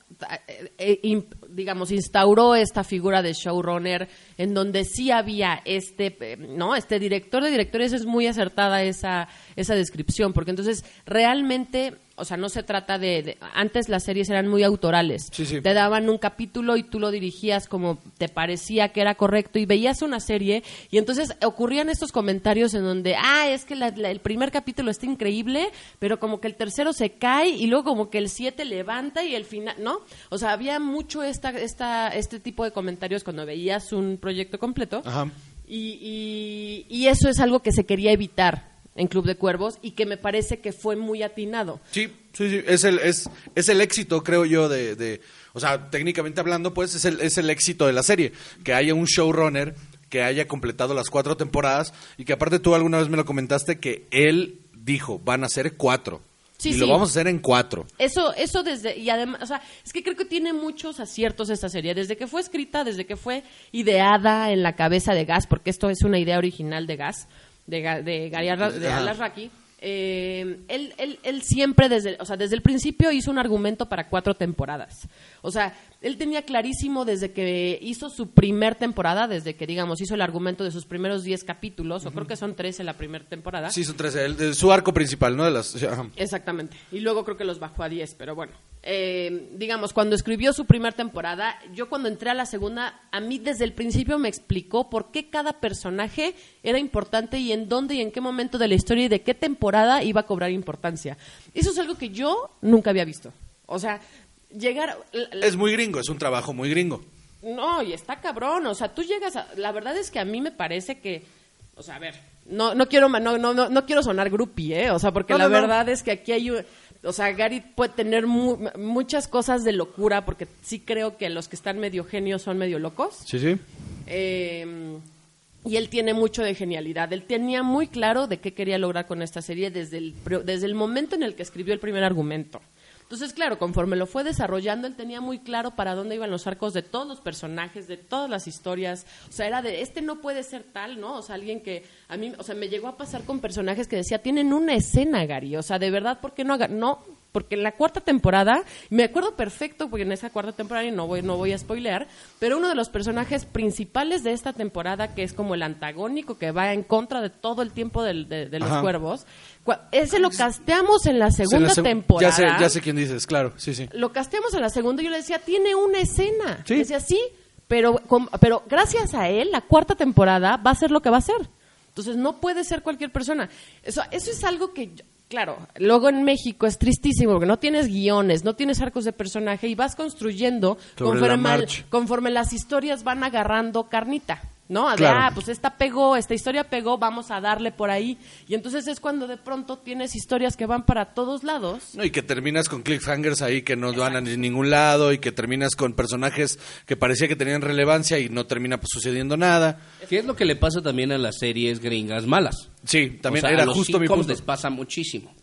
eh, eh, digamos, instauró esta figura de showrunner en donde sí había este, eh, no, este director de directores. Es muy acertada esa, esa descripción, porque entonces realmente, o sea, no se trata de, de- antes las series eran muy autorales, Sí, sí. te daban un capítulo y tú lo dirigías como te parecía que era correcto y veías una serie y entonces ocurrían estos comentarios en donde, ah, es que la- la- el primer capítulo está increíble, pero como que el tercero se cae y luego como que el siete levanta y el final, ¿no? O sea, había mucho esta, esta, este tipo de comentarios cuando veías un proyecto completo Ajá. y, y- y eso es algo que se quería evitar en Club de Cuervos y que me parece que fue muy atinado. Sí, sí, sí, es el, es, es el éxito, creo yo, de, de, o sea, técnicamente hablando, pues es el, es el éxito de la serie, que haya un showrunner que haya completado las cuatro temporadas y que aparte tú alguna vez me lo comentaste que él dijo, van a ser cuatro. Sí, y sí. lo vamos a hacer en cuatro. Eso, eso desde, y además, o sea, es que creo que tiene muchos aciertos esta serie. Desde que fue escrita, desde que fue ideada en la cabeza de Gas, porque esto es una idea original de Gas, de, de Gary. Alasraki, eh, él, él, él siempre desde, o sea, desde el principio hizo un argumento para cuatro temporadas. O sea, él tenía clarísimo desde que hizo su primer temporada, desde que, digamos, hizo el argumento de sus primeros diez capítulos, o creo que son tres en la primera temporada. Sí, son tres, el- de su arco principal, ¿no? De las. Exactamente. Y luego creo que los bajó a 10, pero bueno. Eh, digamos, cuando escribió su primera temporada, yo cuando entré a la segunda, a mí desde el principio me explicó por qué cada personaje era importante y en dónde y en qué momento de la historia y de qué temporada iba a cobrar importancia. Eso es algo que yo nunca había visto. O sea, llegar... la- la- Es muy gringo, es un trabajo muy gringo. no, y está cabrón. O sea, tú llegas a. La verdad es que a mí me parece que. O sea, a ver. No, no quiero no, no, no, no quiero sonar groupie, ¿eh? O sea, porque No, la no, no. verdad es que aquí hay un- o sea, Gary puede tener mu- muchas cosas de locura porque sí creo que los que están medio genios son medio locos. Sí, sí. Eh, y él tiene mucho de genialidad. Él tenía muy claro de qué quería lograr con esta serie desde el, desde el momento en el que escribió el primer argumento. Entonces, claro, conforme lo fue desarrollando, él tenía muy claro para dónde iban los arcos de todos los personajes, de todas las historias. O sea, era de, este no puede ser tal, ¿no? O sea, alguien que a mí, o sea, me llegó a pasar con personajes que decía, tienen una escena, Gary. O sea, de verdad, ¿por qué no haga? No, porque en la cuarta temporada, me acuerdo perfecto, porque en esa cuarta temporada, y no voy, no voy a spoilear, pero uno de los personajes principales de esta temporada, que es como el antagónico que va en contra de todo el tiempo del- de, de los Ajá. cuervos, ese lo casteamos en la en segunda la seg- temporada. Ya sé, ya sé quién dices, claro, sí, sí. Lo casteamos en la segunda y yo le decía, tiene una escena. Sí. Decía, sí, pero, pero gracias a él, la cuarta temporada va a ser lo que va a ser. Entonces, no puede ser cualquier persona. Eso, eso es algo que, yo- claro, luego en México es tristísimo porque no tienes guiones, no tienes arcos de personaje y vas construyendo la conforme, conforme las historias van agarrando carnita. ¿No? De, Claro. ah, pues esta pegó, esta historia pegó, vamos a darle por ahí. Y entonces es cuando de pronto tienes historias que van para todos lados. No, y que terminas con cliffhangers ahí que no van a ni- ningún lado y que terminas con personajes que parecía que tenían relevancia y no termina pues, sucediendo nada. ¿Qué es lo que le pasa también a las series gringas malas? Sí, también O sea, era a los justo mi sitcoms punto. les pasa muchísimo.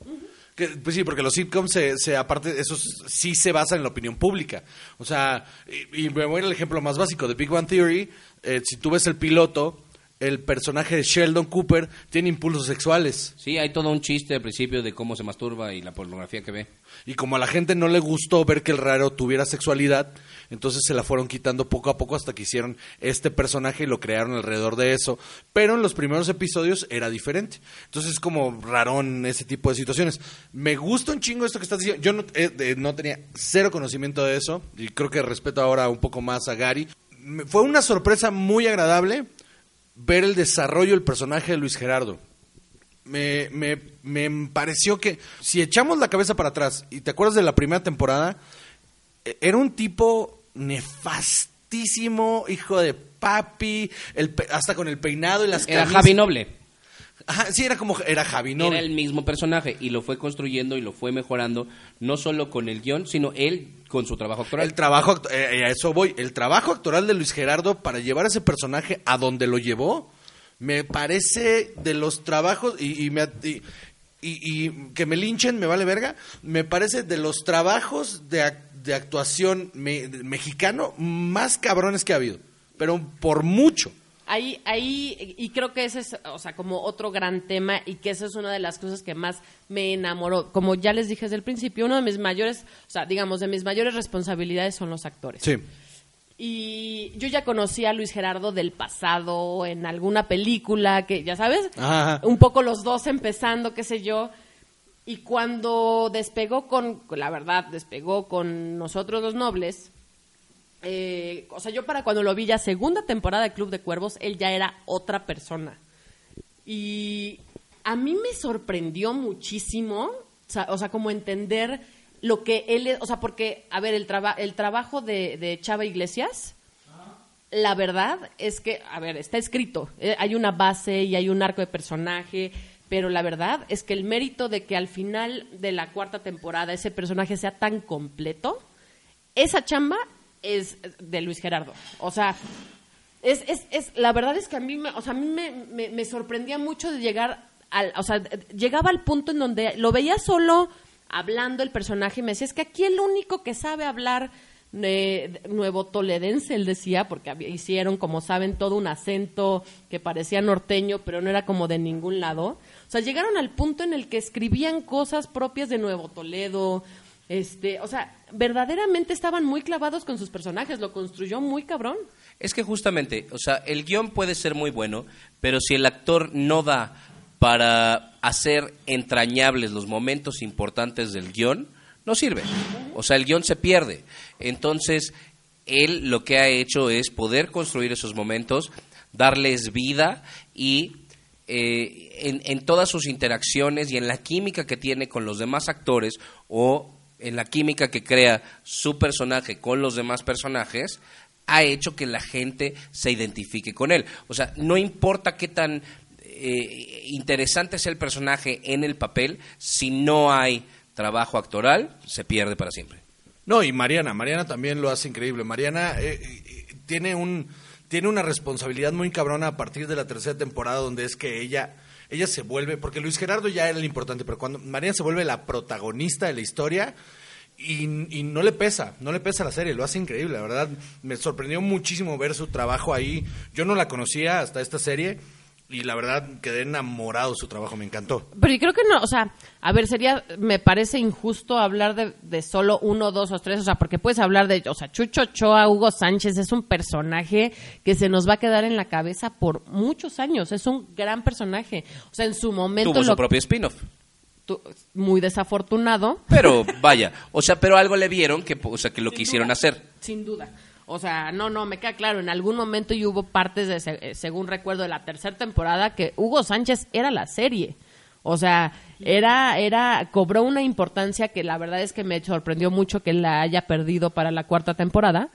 Que, pues sí, porque los sitcoms, se, se- aparte, esos sí se basan en la opinión pública. O sea, y, y me voy al ejemplo más básico de Big Bang Theory. Eh, si tú ves el piloto, el personaje de Sheldon Cooper tiene impulsos sexuales. Sí, hay todo un chiste al principio de cómo se masturba y la pornografía que ve. Y como a la gente no le gustó ver que el raro tuviera sexualidad, entonces se la fueron quitando poco a poco hasta que hicieron este personaje y lo crearon alrededor de eso. Pero en los primeros episodios era diferente. Entonces es como rarón ese tipo de situaciones. Me gusta un chingo esto que estás diciendo. Yo no, eh, eh, no tenía cero conocimiento de eso y creo que respeto ahora un poco más a Gary. Fue una sorpresa muy agradable ver el desarrollo del personaje de Luis Gerardo me, me, me pareció que si echamos la cabeza para atrás y te acuerdas de la primera temporada, eh, era un tipo nefastísimo, hijo de papi, el hasta con el peinado y las Era camisas. Javi Noble. Ajá, sí, era como era Javi Era Noble. el mismo personaje y lo fue construyendo y lo fue mejorando, no solo con el guion, sino él con su trabajo actoral. El trabajo, eh, eh, a eso voy, el trabajo actoral de Luis Gerardo para llevar a ese personaje a donde lo llevó, me parece de los trabajos y, y me, y- y, y que me linchen, me vale verga, me parece de los trabajos de, de actuación me- de- mexicano más cabrones que ha habido, pero por mucho. Ahí, ahí, y creo que ese es, o sea, como otro gran tema y que esa es una de las cosas que más me enamoró. Como ya les dije desde el principio, uno de mis mayores, o sea, digamos, de mis mayores responsabilidades son los actores. Sí. Y yo ya conocí a Luis Gerardo del pasado en alguna película que, ya sabes, Ajá. un poco los dos empezando, qué sé yo. Y cuando despegó con, la verdad, despegó con nosotros los nobles, eh, o sea, yo para cuando lo vi ya segunda temporada de Club de Cuervos, él ya era otra persona. Y a mí me sorprendió muchísimo, o sea, como entender lo que él es, o sea, porque, a ver, el, traba- el trabajo de, de Chava Iglesias, la verdad es que, a ver, está escrito, eh, hay una base y hay un arco de personaje, pero la verdad es que el mérito de que al final de la cuarta temporada ese personaje sea tan completo, esa chamba es de Luis Gerardo. O sea, es, es, es, la verdad es que a mí, me, o sea, a mí me, me- me sorprendía mucho de llegar al, o sea, llegaba al punto en donde lo veía solo hablando el personaje y me decía, es que aquí el único que sabe hablar eh, nuevo toledense, él decía, porque hicieron, como saben, todo un acento que parecía norteño, pero no era como de ningún lado. O sea, llegaron al punto en el que escribían cosas propias de Nuevo Toledo, este, o sea, verdaderamente estaban muy clavados con sus personajes, lo construyó muy cabrón. Es que justamente, o sea, el guion puede ser muy bueno, pero si el actor no da para hacer entrañables los momentos importantes del guion, no sirve. O sea, el guion se pierde. Entonces, él lo que ha hecho es poder construir esos momentos, darles vida y eh, en, en todas sus interacciones y en la química que tiene con los demás actores o en la química que crea su personaje con los demás personajes, ha hecho que la gente se identifique con él. O sea, no importa qué tan eh, interesante sea el personaje en el papel, si no hay trabajo actoral, se pierde para siempre. No, y Mariana, Mariana también lo hace increíble. Mariana eh, eh, tiene un tiene una responsabilidad muy cabrona a partir de la tercera temporada donde es que ella ella se vuelve, porque Luis Gerardo ya era el importante, pero cuando Mariana se vuelve la protagonista de la historia y, y no le pesa, no le pesa la serie, lo hace increíble, la verdad. Me sorprendió muchísimo ver su trabajo ahí. Yo no la conocía hasta esta serie y la verdad quedé enamorado de su trabajo, me encantó. Pero yo creo que no, o sea, a ver, sería, me parece injusto hablar de, de solo uno, dos o tres, o sea, porque puedes hablar de, o sea, Chucho Ochoa, Hugo Sánchez, es un personaje que se nos va a quedar en la cabeza por muchos años, es un gran personaje. O sea, en su momento, Tuvo su propio spin-off. muy desafortunado, Pero vaya, o sea, pero algo le vieron que, o sea, que lo Sin quisieron duda, hacer. Sin duda. O sea, no, no, me queda claro. En algún momento y hubo partes, de, eh, según recuerdo, de la tercera temporada que Hugo Sánchez era la serie. O sea, era, era, cobró una importancia que la verdad es que me sorprendió mucho que la haya perdido para la cuarta temporada.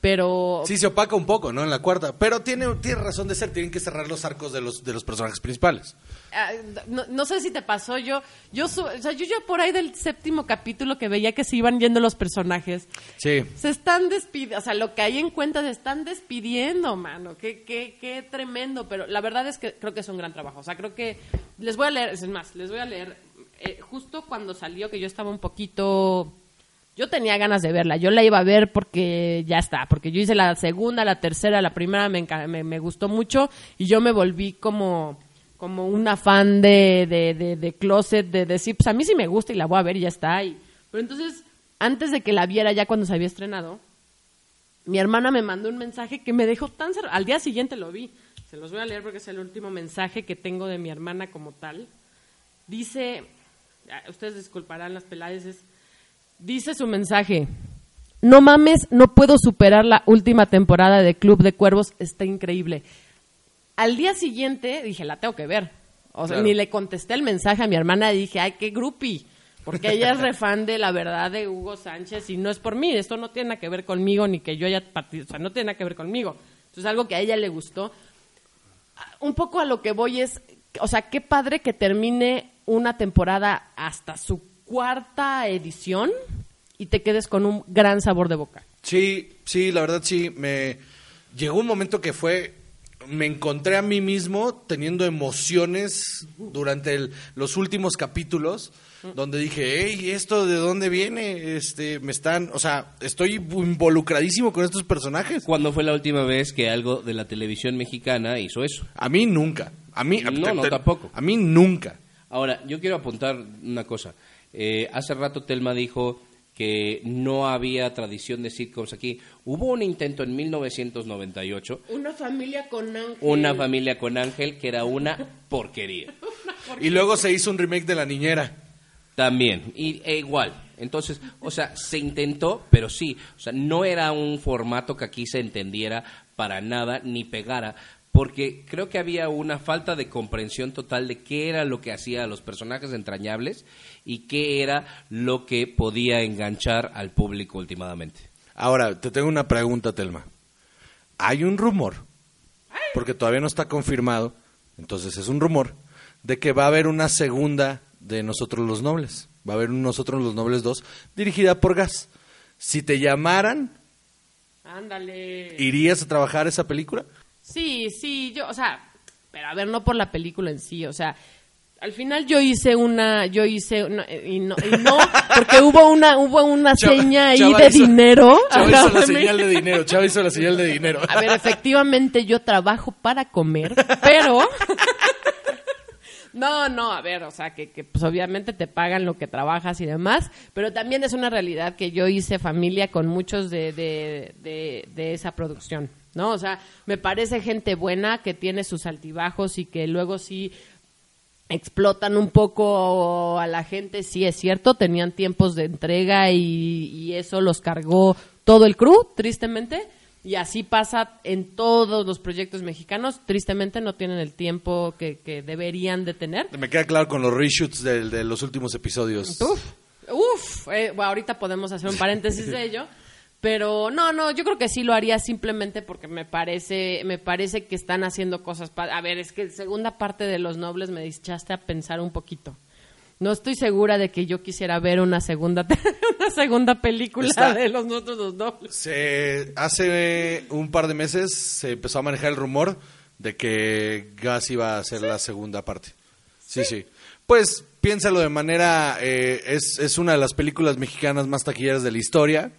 Pero Sí se opaca un poco, ¿no? En la cuarta, pero tiene tiene razón de ser, tienen que cerrar los arcos de los de los personajes principales. Ah, no, no sé si te pasó yo yo su- o sea, yo ya por ahí del séptimo capítulo que veía que se iban yendo los personajes Sí. se están despidiendo o sea lo que hay en cuenta se están despidiendo mano qué, qué, qué tremendo pero la verdad es que creo que es un gran trabajo o sea creo que les voy a leer es más les voy a leer eh, justo cuando salió que yo estaba un poquito yo tenía ganas de verla, yo la iba a ver porque ya está, porque yo hice la segunda, la tercera, la primera me, me, me gustó mucho y yo me volví como, como una fan de, de, de, de Closet, de decir, pues a mí sí me gusta y la voy a ver y ya está. Y, pero entonces, antes de que la viera ya cuando se había estrenado, mi hermana me mandó un mensaje que me dejó tan cerrado. Al día siguiente lo vi. Se los voy a leer porque es el último mensaje que tengo de mi hermana como tal. Dice, ustedes disculparán las pelades, dice su mensaje. No mames, no puedo superar la última temporada de Club de Cuervos, está increíble. Al día siguiente dije, la tengo que ver. O sea, Claro. ni le contesté el mensaje a mi hermana, dije, ay, qué grupi. Porque ella es refan de la verdad de Hugo Sánchez y no es por mí, esto no tiene nada que ver conmigo ni que yo haya partido, o sea, no tiene nada que ver conmigo. Entonces, algo que a ella le gustó. Un poco a lo que voy es, o sea, qué padre que termine una temporada hasta su cuarta edición y te quedes con un gran sabor de boca. Sí, sí, la verdad sí. Me llegó un momento que fue me encontré a mí mismo teniendo emociones durante el- los últimos capítulos donde dije, hey, ¿esto de dónde viene? Este, me están, o sea, estoy involucradísimo con estos personajes. ¿Cuándo fue la última vez que algo de la televisión mexicana hizo eso? A mí nunca. A mí, No, no, tampoco. A mí nunca. Ahora, yo quiero apuntar una cosa. Eh, hace rato Telma dijo que no había tradición de sitcoms aquí. Hubo un intento en 1998, Una familia con ángel. una familia con Ángel, que era una porquería. Y luego se hizo un remake de La Niñera. También, y, e igual. Entonces, o sea, se intentó, pero sí, o sea, no era un formato que aquí se entendiera para nada ni pegara, porque creo que había una falta de comprensión total de qué era lo que hacía a los personajes entrañables y qué era lo que podía enganchar al público últimamente. Ahora, te tengo una pregunta, Telma. Hay un rumor, porque todavía no está confirmado, entonces es un rumor, de que va a haber una segunda de Nosotros los Nobles. Va a haber un Nosotros los Nobles 2, dirigida por Gas. Si te llamaran, Ándale. ¿irías a trabajar esa película? Sí, sí, yo, o sea, pero a ver, no por la película en sí, o sea, al final yo hice una, yo hice una, y no, y no, porque hubo una, hubo una Chava- seña ahí Chava de hizo- dinero. Chava hizo la señal de dinero. Chava hizo la señal de dinero. A ver, efectivamente yo trabajo para comer, pero... No, no, a ver, o sea, que, que, pues obviamente te pagan lo que trabajas y demás, pero también es una realidad que yo hice familia con muchos de, de, de, de esa producción, ¿no? O sea, me parece gente buena que tiene sus altibajos y que luego sí explotan un poco a la gente, sí es cierto, tenían tiempos de entrega y, y eso los cargó todo el crew, tristemente, y así pasa en todos los proyectos mexicanos, tristemente no tienen el tiempo que, que deberían de tener. Me queda claro con los reshoots del- de, los últimos episodios. Uf, uf, eh, bueno, ahorita podemos hacer un paréntesis de ello. Pero no, no, yo creo que sí lo haría simplemente porque me parece, me parece que están haciendo cosas. A ver, es que segunda parte de Los Nobles me echaste a pensar un poquito. No estoy segura de que yo quisiera ver una segunda, una segunda película Está- de Los Nosotros los Nobles. Se, hace un par de meses se empezó a manejar el rumor de que Gas iba a hacer la segunda parte. Sí, sí. Pues piénsalo de manera... eh, es, es una de las películas mexicanas más taquilleras de la historia.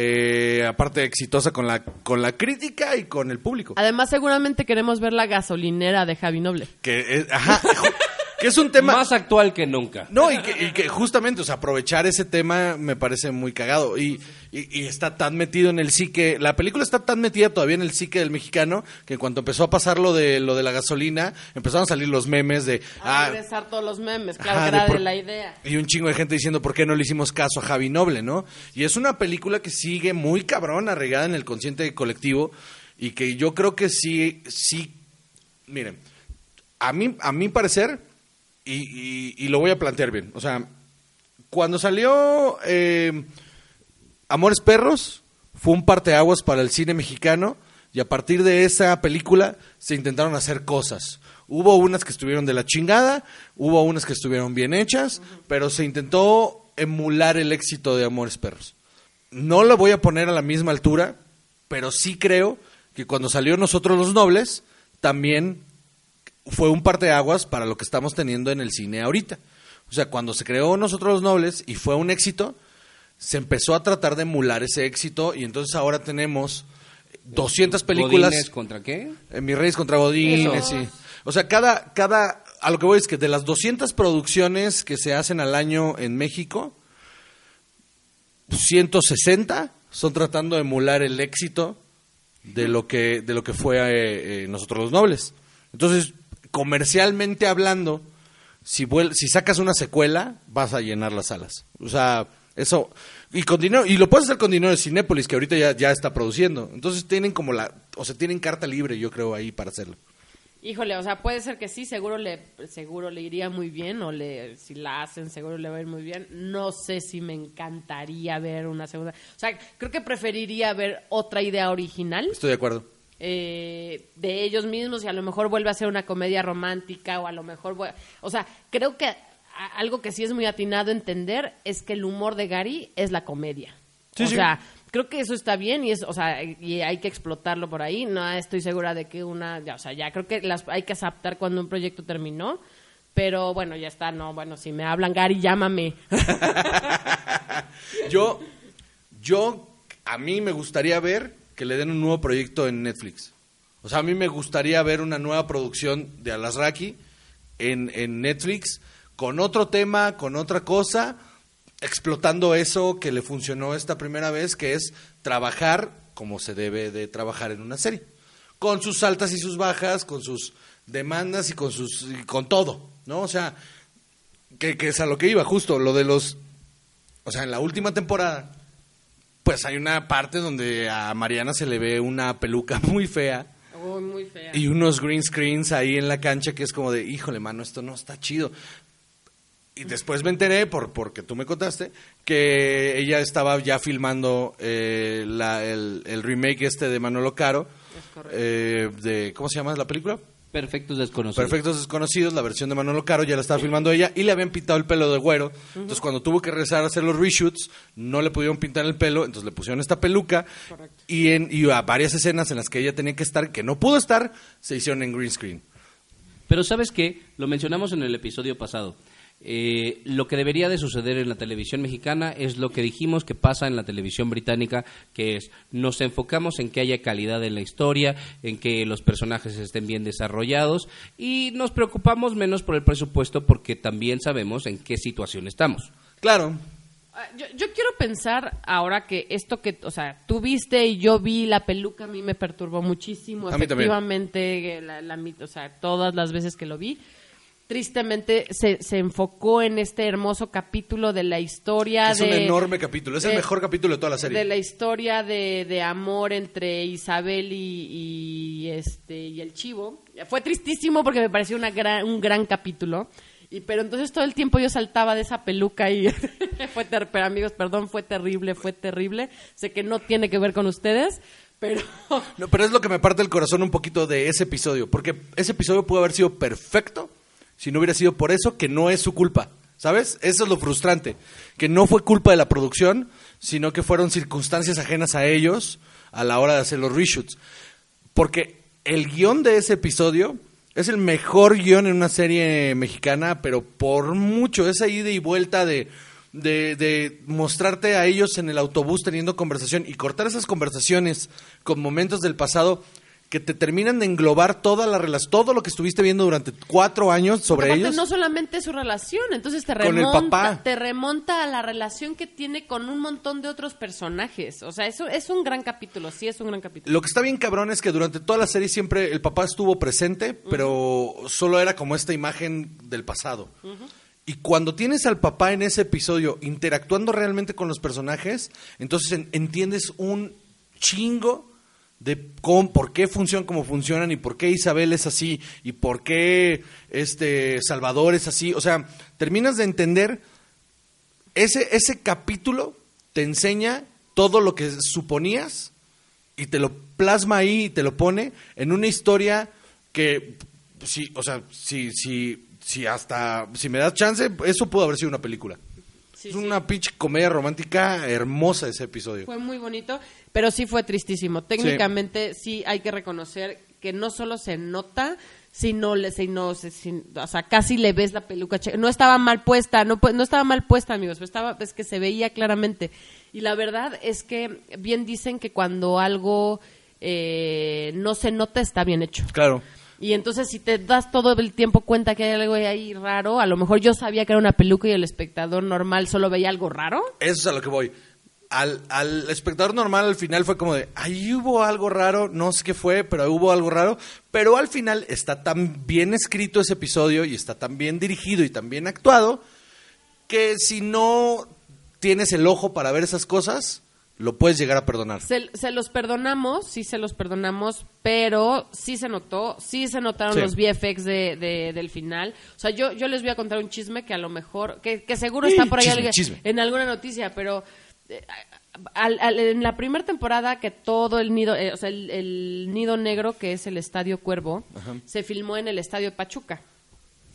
Eh, aparte exitosa con la, con la crítica y con el público. Además, seguramente queremos ver la gasolinera de Javi Noble. Que es, ajá, que es un tema... Más actual que nunca. No, y que, y que justamente, o sea, aprovechar ese tema me parece muy cagado. Y, y- y está tan metido en el psique, la película está tan metida todavía en el psique del mexicano que en cuanto empezó a pasar lo de, lo de la gasolina, empezaron a salir los memes de... A ah, regresar todos los memes, claro, ajá, que era de por- de la idea. Y un chingo de gente diciendo por qué no le hicimos caso a Javi Noble, ¿no? Y es una película que sigue muy cabrón, arraigada en el consciente colectivo y que yo creo que sí, sí, miren, a mí, a mi parecer, y, y- y lo voy a plantear bien, o sea, cuando salió eh, Amores Perros, fue un parteaguas para el cine mexicano y a partir de esa película se intentaron hacer cosas. Hubo unas que estuvieron de la chingada, hubo unas que estuvieron bien hechas, pero se intentó emular el éxito de Amores Perros. No lo voy a poner a la misma altura, pero sí creo que cuando salió Nosotros los Nobles, también fue un parteaguas para lo que estamos teniendo en el cine ahorita. O sea, cuando se creó Nosotros los Nobles y fue un éxito, se empezó a tratar de emular ese éxito y entonces ahora tenemos 200 películas. ¿Godínez contra qué? En Mis Reyes contra Godines, sí. O sea, cada, cada, a lo que voy es que de las 200 producciones que se hacen al año en México, 160 son tratando de emular el éxito de lo que, de lo que fue eh, eh, Nosotros los Nobles. Entonces, comercialmente hablando, si, vuel- si sacas una secuela, vas a llenar las salas. O sea, eso. Y con dinero, y lo puedes hacer con dinero de Cinépolis, que ahorita ya, ya está produciendo. Entonces tienen como la. O sea, tienen carta libre, yo creo, ahí para hacerlo. Híjole, o sea, puede ser que sí, seguro le, seguro le iría muy bien, o le, si la hacen, seguro le va a ir muy bien. No sé si me encantaría ver una segunda. O sea, creo que preferiría ver otra idea original Estoy de acuerdo. Eh, de ellos mismos y a lo mejor vuelve a ser una comedia romántica o a lo mejor, o sea, creo que algo que sí es muy atinado entender es que el humor de Gary es la comedia. Sí, o sí. sea, creo que eso está bien y es, o sea, y hay que explotarlo por ahí. No estoy segura de que una, ya, o sea, ya creo que las hay que aceptar cuando un proyecto terminó. Pero bueno, ya está, no, bueno, si me hablan, Gary, llámame. Yo, yo, a mí me gustaría ver que le den un nuevo proyecto en Netflix. O sea, a mí me gustaría ver una nueva producción de Alasraki en, en Netflix con otro tema, con otra cosa, explotando eso que le funcionó esta primera vez, que es trabajar como se debe de trabajar en una serie. Con sus altas y sus bajas, con sus demandas y con sus y con todo, ¿no? O sea, que, que es a lo que iba, justo, lo de los o sea, en la última temporada, pues hay una parte donde a Mariana se le ve una peluca muy fea Uy, muy fea. y unos green screens ahí en la cancha que es como de, híjole, mano, esto no está chido. Y después me enteré, por, porque tú me contaste, que ella estaba ya filmando eh, la- el, el remake este de Manolo Caro. eh, de, ¿Cómo se llama la película? Perfectos desconocidos. Perfectos Desconocidos, la versión de Manolo Caro, ya la estaba filmando ella y le habían pintado el pelo de güero. Entonces, cuando tuvo que regresar a hacer los reshoots, no le pudieron pintar el pelo, entonces le pusieron esta peluca y, en, y a varias escenas en las que ella tenía que estar, que no pudo estar, se hicieron en green screen. Pero sabes qué, lo mencionamos en el episodio pasado. Eh, lo que debería de suceder en la televisión mexicana es lo que dijimos que pasa en la televisión británica, que es nos enfocamos en que haya calidad en la historia, en que los personajes estén bien desarrollados y nos preocupamos menos por el presupuesto porque también sabemos en qué situación estamos. Claro, Ah, Yo, yo quiero pensar ahora que esto que, o sea, tú viste y yo vi la peluca, a mí me perturbó muchísimo. A mí también. Efectivamente, la, la mit- o sea, todas las veces que lo vi. Tristemente se, se enfocó en este hermoso capítulo de la historia es de... un enorme capítulo, es el mejor capítulo de toda la serie. de la historia de, de amor entre Isabel y, y, este y el chivo. Fue tristísimo porque me pareció una gran, un gran capítulo. Y pero entonces todo el tiempo yo saltaba de esa peluca y fue ter- pero amigos perdón fue terrible fue terrible. Sé que no tiene que ver con ustedes pero No, pero es lo que me parte el corazón un poquito de ese episodio, porque ese episodio pudo haber sido perfecto si no hubiera sido por eso, que no es su culpa, ¿sabes? Eso es lo frustrante, que no fue culpa de la producción, sino que fueron circunstancias ajenas a ellos a la hora de hacer los reshoots. Porque el guion de ese episodio es el mejor guion en una serie mexicana, pero por mucho, esa ida y vuelta de, de, de mostrarte a ellos en el autobús teniendo conversación y cortar esas conversaciones con momentos del pasado que te terminan de englobar toda la relación, todo lo que estuviste viendo durante cuatro años sobre ellos. no solamente su relación, entonces te Con el remonta, papá. te remonta a la relación que tiene con un montón de otros personajes. O sea, eso es un gran capítulo, sí es un gran capítulo. Lo que está bien cabrón es que durante toda la serie siempre el papá estuvo presente, pero solo era como esta imagen del pasado. Y cuando tienes al papá en ese episodio interactuando realmente con los personajes, entonces en- entiendes un chingo de cómo, por qué funcionan como funcionan y por qué Isabel es así y por qué este Salvador es así. O sea, terminas de entender ese, ese capítulo te enseña todo lo que suponías y te lo plasma ahí y te lo pone en una historia que, sí, o sea, si, si, si hasta, si me das chance, eso pudo haber sido una película. Sí, es sí. una pinche comedia romántica hermosa ese episodio. Fue muy bonito, pero sí fue tristísimo. Técnicamente sí, hay que reconocer que no solo se nota, sino, sino se- sin- o sea, casi le ves la peluca. No estaba mal puesta, no, no estaba mal puesta, amigos, pero estaba, es que se veía claramente. Y la verdad es que bien dicen que cuando algo eh, no se nota está bien hecho. Claro. Y entonces si te das todo el tiempo cuenta que hay algo ahí raro, a lo mejor yo sabía que era una peluca y el espectador normal solo veía algo raro. Eso es a lo que voy. Al, espectador normal al final fue como de, ahí hubo algo raro, no sé qué fue, pero hubo algo raro. Pero al final está tan bien escrito ese episodio y está tan bien dirigido y tan bien actuado que si no tienes el ojo para ver esas cosas, lo puedes llegar a perdonar. Se, se los perdonamos, sí se los perdonamos, pero sí se notó, sí se notaron Sí. los VFX de, de- del final. O sea, yo, yo les voy a contar un chisme que a lo mejor, que, que seguro está por ahí Chisme, alguien- chisme. en alguna noticia, pero eh, al- al- en la primera temporada que todo el nido, eh, o sea, el, el nido negro, que es el Estadio Cuervo, se filmó en el Estadio Pachuca.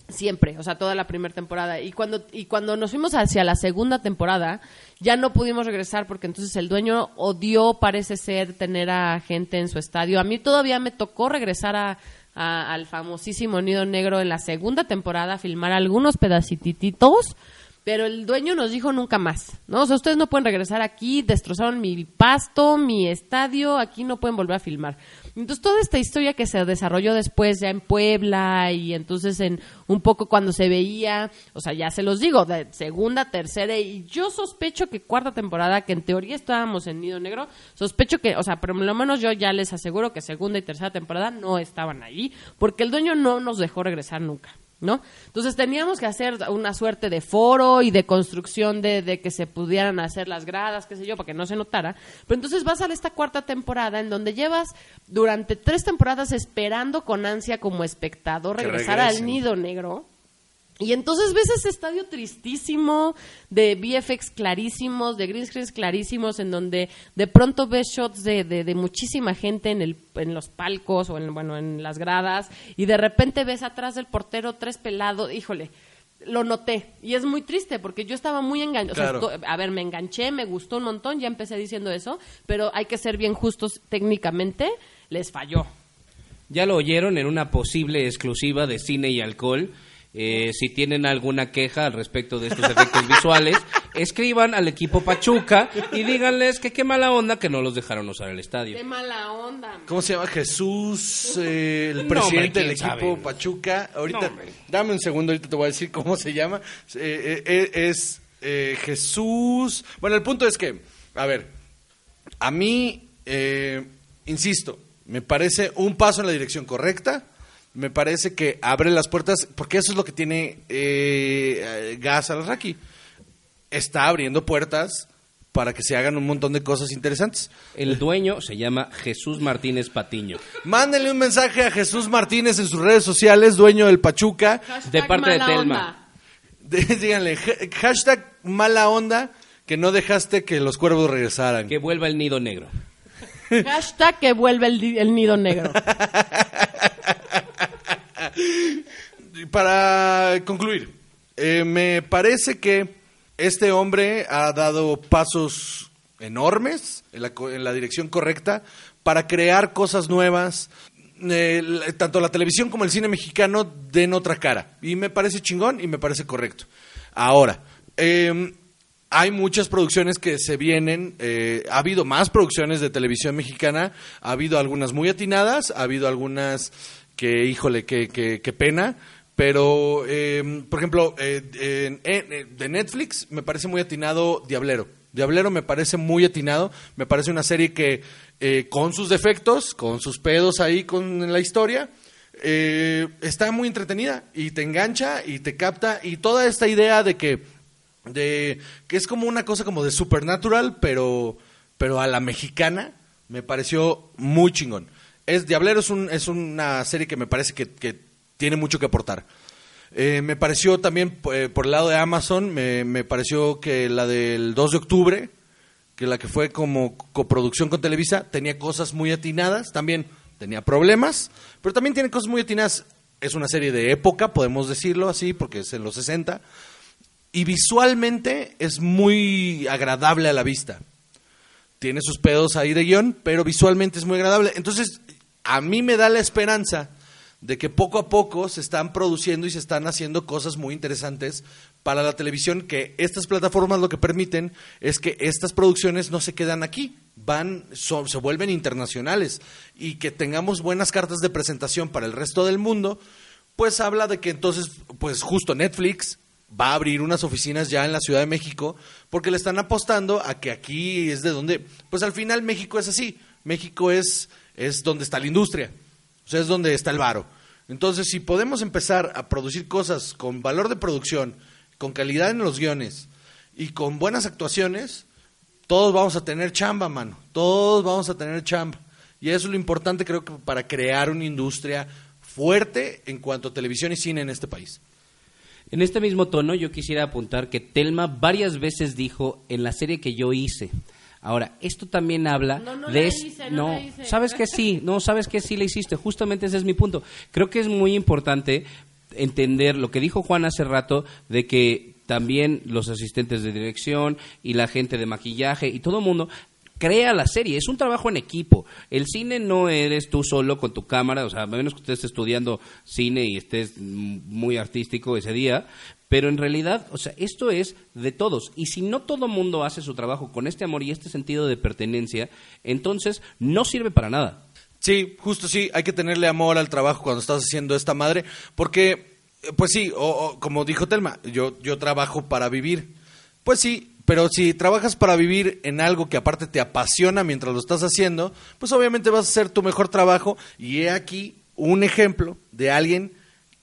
Siempre, o sea, toda la primera temporada. Y cuando, y cuando nos fuimos hacia la segunda temporada, ya no pudimos regresar porque entonces el dueño odió, parece ser, tener a gente en su estadio. A mí todavía me tocó regresar a, a- al famosísimo Nido Negro en la segunda temporada, filmar algunos pedacititos, pero el dueño nos dijo nunca más, ¿no? O sea, ustedes no pueden regresar aquí, destrozaron mi pasto, mi estadio, aquí no pueden volver a filmar. Entonces, toda esta historia que se desarrolló después ya en Puebla y entonces en un poco cuando se veía, o sea, ya se los digo, de segunda, tercera y yo sospecho que cuarta temporada, que en teoría estábamos en Nido Negro, sospecho que, o sea, por lo menos yo ya les aseguro que segunda y tercera temporada no estaban allí porque el dueño no nos dejó regresar nunca. ¿No? Entonces teníamos que hacer una suerte de foro y de construcción de, de que se pudieran hacer las gradas, qué sé yo, para que no se notara. Pero entonces vas a esta cuarta temporada en donde llevas durante tres temporadas esperando con ansia como espectador regresar al nido negro. Y entonces ves ese estadio tristísimo, de VFX clarísimos, de green screens clarísimos, en donde de pronto ves shots de, de, de muchísima gente en, el, en los palcos o en, bueno, en las gradas, y de repente ves atrás del portero tres pelados, híjole, lo noté. Y es muy triste porque yo estaba muy enganchada. Claro. a ver, me enganché, me gustó un montón, ya empecé diciendo eso, pero hay que ser bien justos técnicamente, les falló. Ya lo oyeron en una posible exclusiva de cine y alcohol. Eh, si tienen alguna queja al respecto de estos efectos visuales, escriban al equipo Pachuca y díganles que qué mala onda que no los dejaron usar el estadio. Qué mala onda. ¿Cómo se llama? Jesús, eh, el No, presidente hombre, del ¿quién equipo sabe? Pachuca. Ahorita, No, dame un segundo, ahorita te voy a decir cómo se llama. Eh, eh, eh, es eh, Jesús. Bueno, el punto es que, a ver, a mí, eh, insisto, me parece un paso en la dirección correcta. Me parece que abre las puertas, porque eso es lo que tiene eh, Gas al Raki. Está abriendo puertas para que se hagan un montón de cosas interesantes. El dueño se llama Jesús Martínez Patiño. Mándenle un mensaje a Jesús Martínez en sus redes sociales, dueño del Pachuca. De parte de Telma. díganle, ha- hashtag mala onda que no dejaste que los cuervos regresaran. Que vuelva el nido negro. Hashtag que vuelve el, el nido negro. Para concluir, eh, me parece que este hombre ha dado pasos enormes en la, dirección correcta para crear cosas nuevas. Tanto la televisión como el cine mexicano den otra cara. Y me parece chingón y me parece correcto. Ahora, eh, hay muchas producciones que se vienen. eh, ha habido más producciones de televisión mexicana. Ha habido algunas muy atinadas. Ha habido algunas que, híjole, que, que, que pena. Pero, eh, por ejemplo, eh, en- de Netflix me parece muy atinado Diablero. Diablero me parece muy atinado. Me parece una serie que, eh, con sus defectos, con sus pedos ahí con la historia, eh, está muy entretenida y te engancha y te capta. Y toda esta idea de que, de, que es como una cosa como de supernatural, pero, pero a la mexicana, me pareció muy chingón. Es, Diablero es, un, es una serie que me parece que, tiene mucho que aportar. Eh, me pareció también, eh, por el lado de Amazon, me, me pareció que la del 2 de octubre, que la que fue como coproducción con Televisa, tenía cosas muy atinadas, también tenía problemas, pero también tiene cosas muy atinadas. Es una serie de época, podemos decirlo así, porque es en los 60, y visualmente es muy agradable a la vista. Tiene sus pedos ahí de guion, pero visualmente es muy agradable. Entonces, a mí me da la esperanza de que poco a poco se están produciendo y se están haciendo cosas muy interesantes para la televisión, que estas plataformas lo que permiten es que estas producciones no se quedan aquí, van, se vuelven internacionales y que tengamos buenas cartas de presentación para el resto del mundo, pues habla de que entonces, pues justo Netflix va a abrir unas oficinas ya en la Ciudad de México porque le están apostando a que aquí es de donde, pues al final México es así, México es, es donde está la industria, o sea, es donde está el varo. Entonces, si podemos empezar a producir cosas con valor de producción, con calidad en los guiones y con buenas actuaciones, todos vamos a tener chamba, mano. Todos vamos a tener chamba. Y eso es lo importante, creo que para crear una industria fuerte en cuanto a televisión y cine en este país. En este mismo tono, yo quisiera apuntar que Telma varias veces dijo en la serie que yo hice. Ahora, esto también habla No, no de... hice, no hice. sabes que sí, no, sabes que sí le hiciste, justamente ese es mi punto. Creo que es muy importante entender lo que dijo Juan hace rato de que también los asistentes de dirección y la gente de maquillaje y todo el mundo crea la serie, es un trabajo en equipo. El cine no eres tú solo con tu cámara, o sea, a menos que estés estudiando cine y estés muy artístico ese día, pero en realidad, o sea, esto es de todos. Y si no todo mundo hace su trabajo con este amor y este sentido de pertenencia, entonces no sirve para nada. Sí, justo sí, hay que tenerle amor al trabajo cuando estás haciendo esta madre, porque, eh, pues sí, o, como dijo Telma, yo, yo trabajo para vivir. Pues sí, pero si trabajas para vivir en algo que aparte te apasiona mientras lo estás haciendo, pues obviamente vas a hacer tu mejor trabajo y he aquí un ejemplo de alguien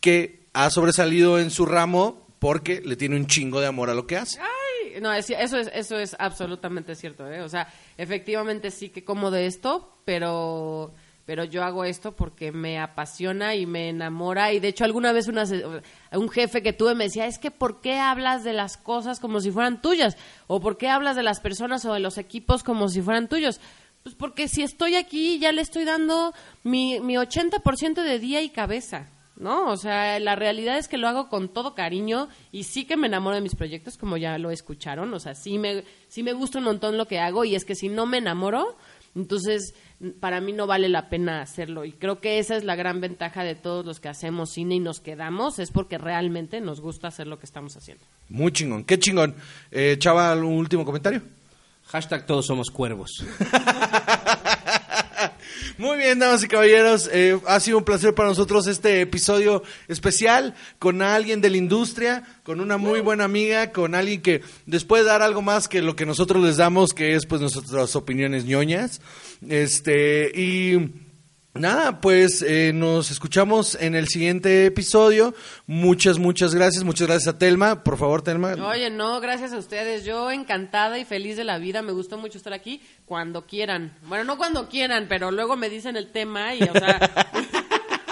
que ha sobresalido en su ramo porque le tiene un chingo de amor a lo que hace. Ay, no, eso es, eso es absolutamente cierto, ¿eh? O sea, efectivamente sí que como de esto, pero pero yo hago esto porque me apasiona y me enamora. Y de hecho, alguna vez un jefe que tuve me decía, es que ¿por qué hablas de las cosas como si fueran tuyas? ¿O por qué hablas de las personas o de los equipos como si fueran tuyos? Pues porque si estoy aquí ya le estoy dando mi, mi 80% de día y cabeza. ¿no? O sea, la realidad es que lo hago con todo cariño y sí que me enamoro de mis proyectos, como ya lo escucharon. O sea, sí me, sí me gusta un montón lo que hago y es que si no me enamoro, entonces para mí no vale la pena hacerlo. Y creo que esa es la gran ventaja de todos los que hacemos cine y nos quedamos, es porque realmente nos gusta hacer lo que estamos haciendo. Muy chingón, qué chingón. Eh, Chava, ¿algún último comentario? Hashtag todos somos cuervos. Muy bien, damas y caballeros, eh, ha sido un placer para nosotros este episodio especial con alguien de la industria, con una muy buena amiga, con alguien que después dar algo más que lo que nosotros les damos, que es pues nuestras opiniones ñoñas. Este, y Nada, pues eh, nos escuchamos en el siguiente episodio. Muchas, muchas gracias. Muchas gracias a Telma. Por favor, Telma. Oye, no, gracias a ustedes. Yo encantada y feliz de la vida. Me gustó mucho estar aquí cuando quieran. Bueno, no cuando quieran, pero luego me dicen el tema y, o sea...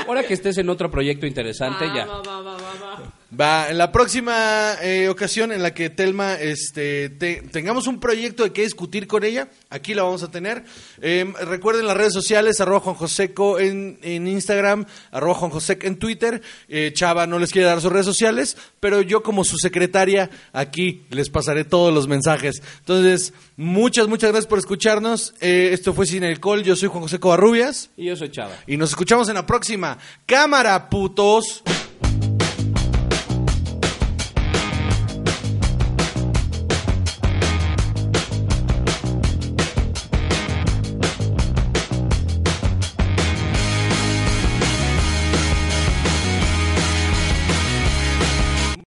Ahora que estés en otro proyecto interesante, ya. Va, en la próxima eh, ocasión en la que Telma este, tengamos un proyecto de que discutir con ella, aquí la vamos a tener. Em, recuerden las redes sociales, arroba Juan Joseco en, en Instagram, arroba Juan Joseco en Twitter. Eh, Chava no les quiere dar sus redes sociales, pero yo como su secretaria aquí les pasaré todos los mensajes. Entonces, muchas, muchas gracias por escucharnos. Eh, esto fue Sin Alcohol, yo soy Juan José Covarrubias. Y yo soy Chava. Y nos escuchamos en la próxima. Cámara, putos.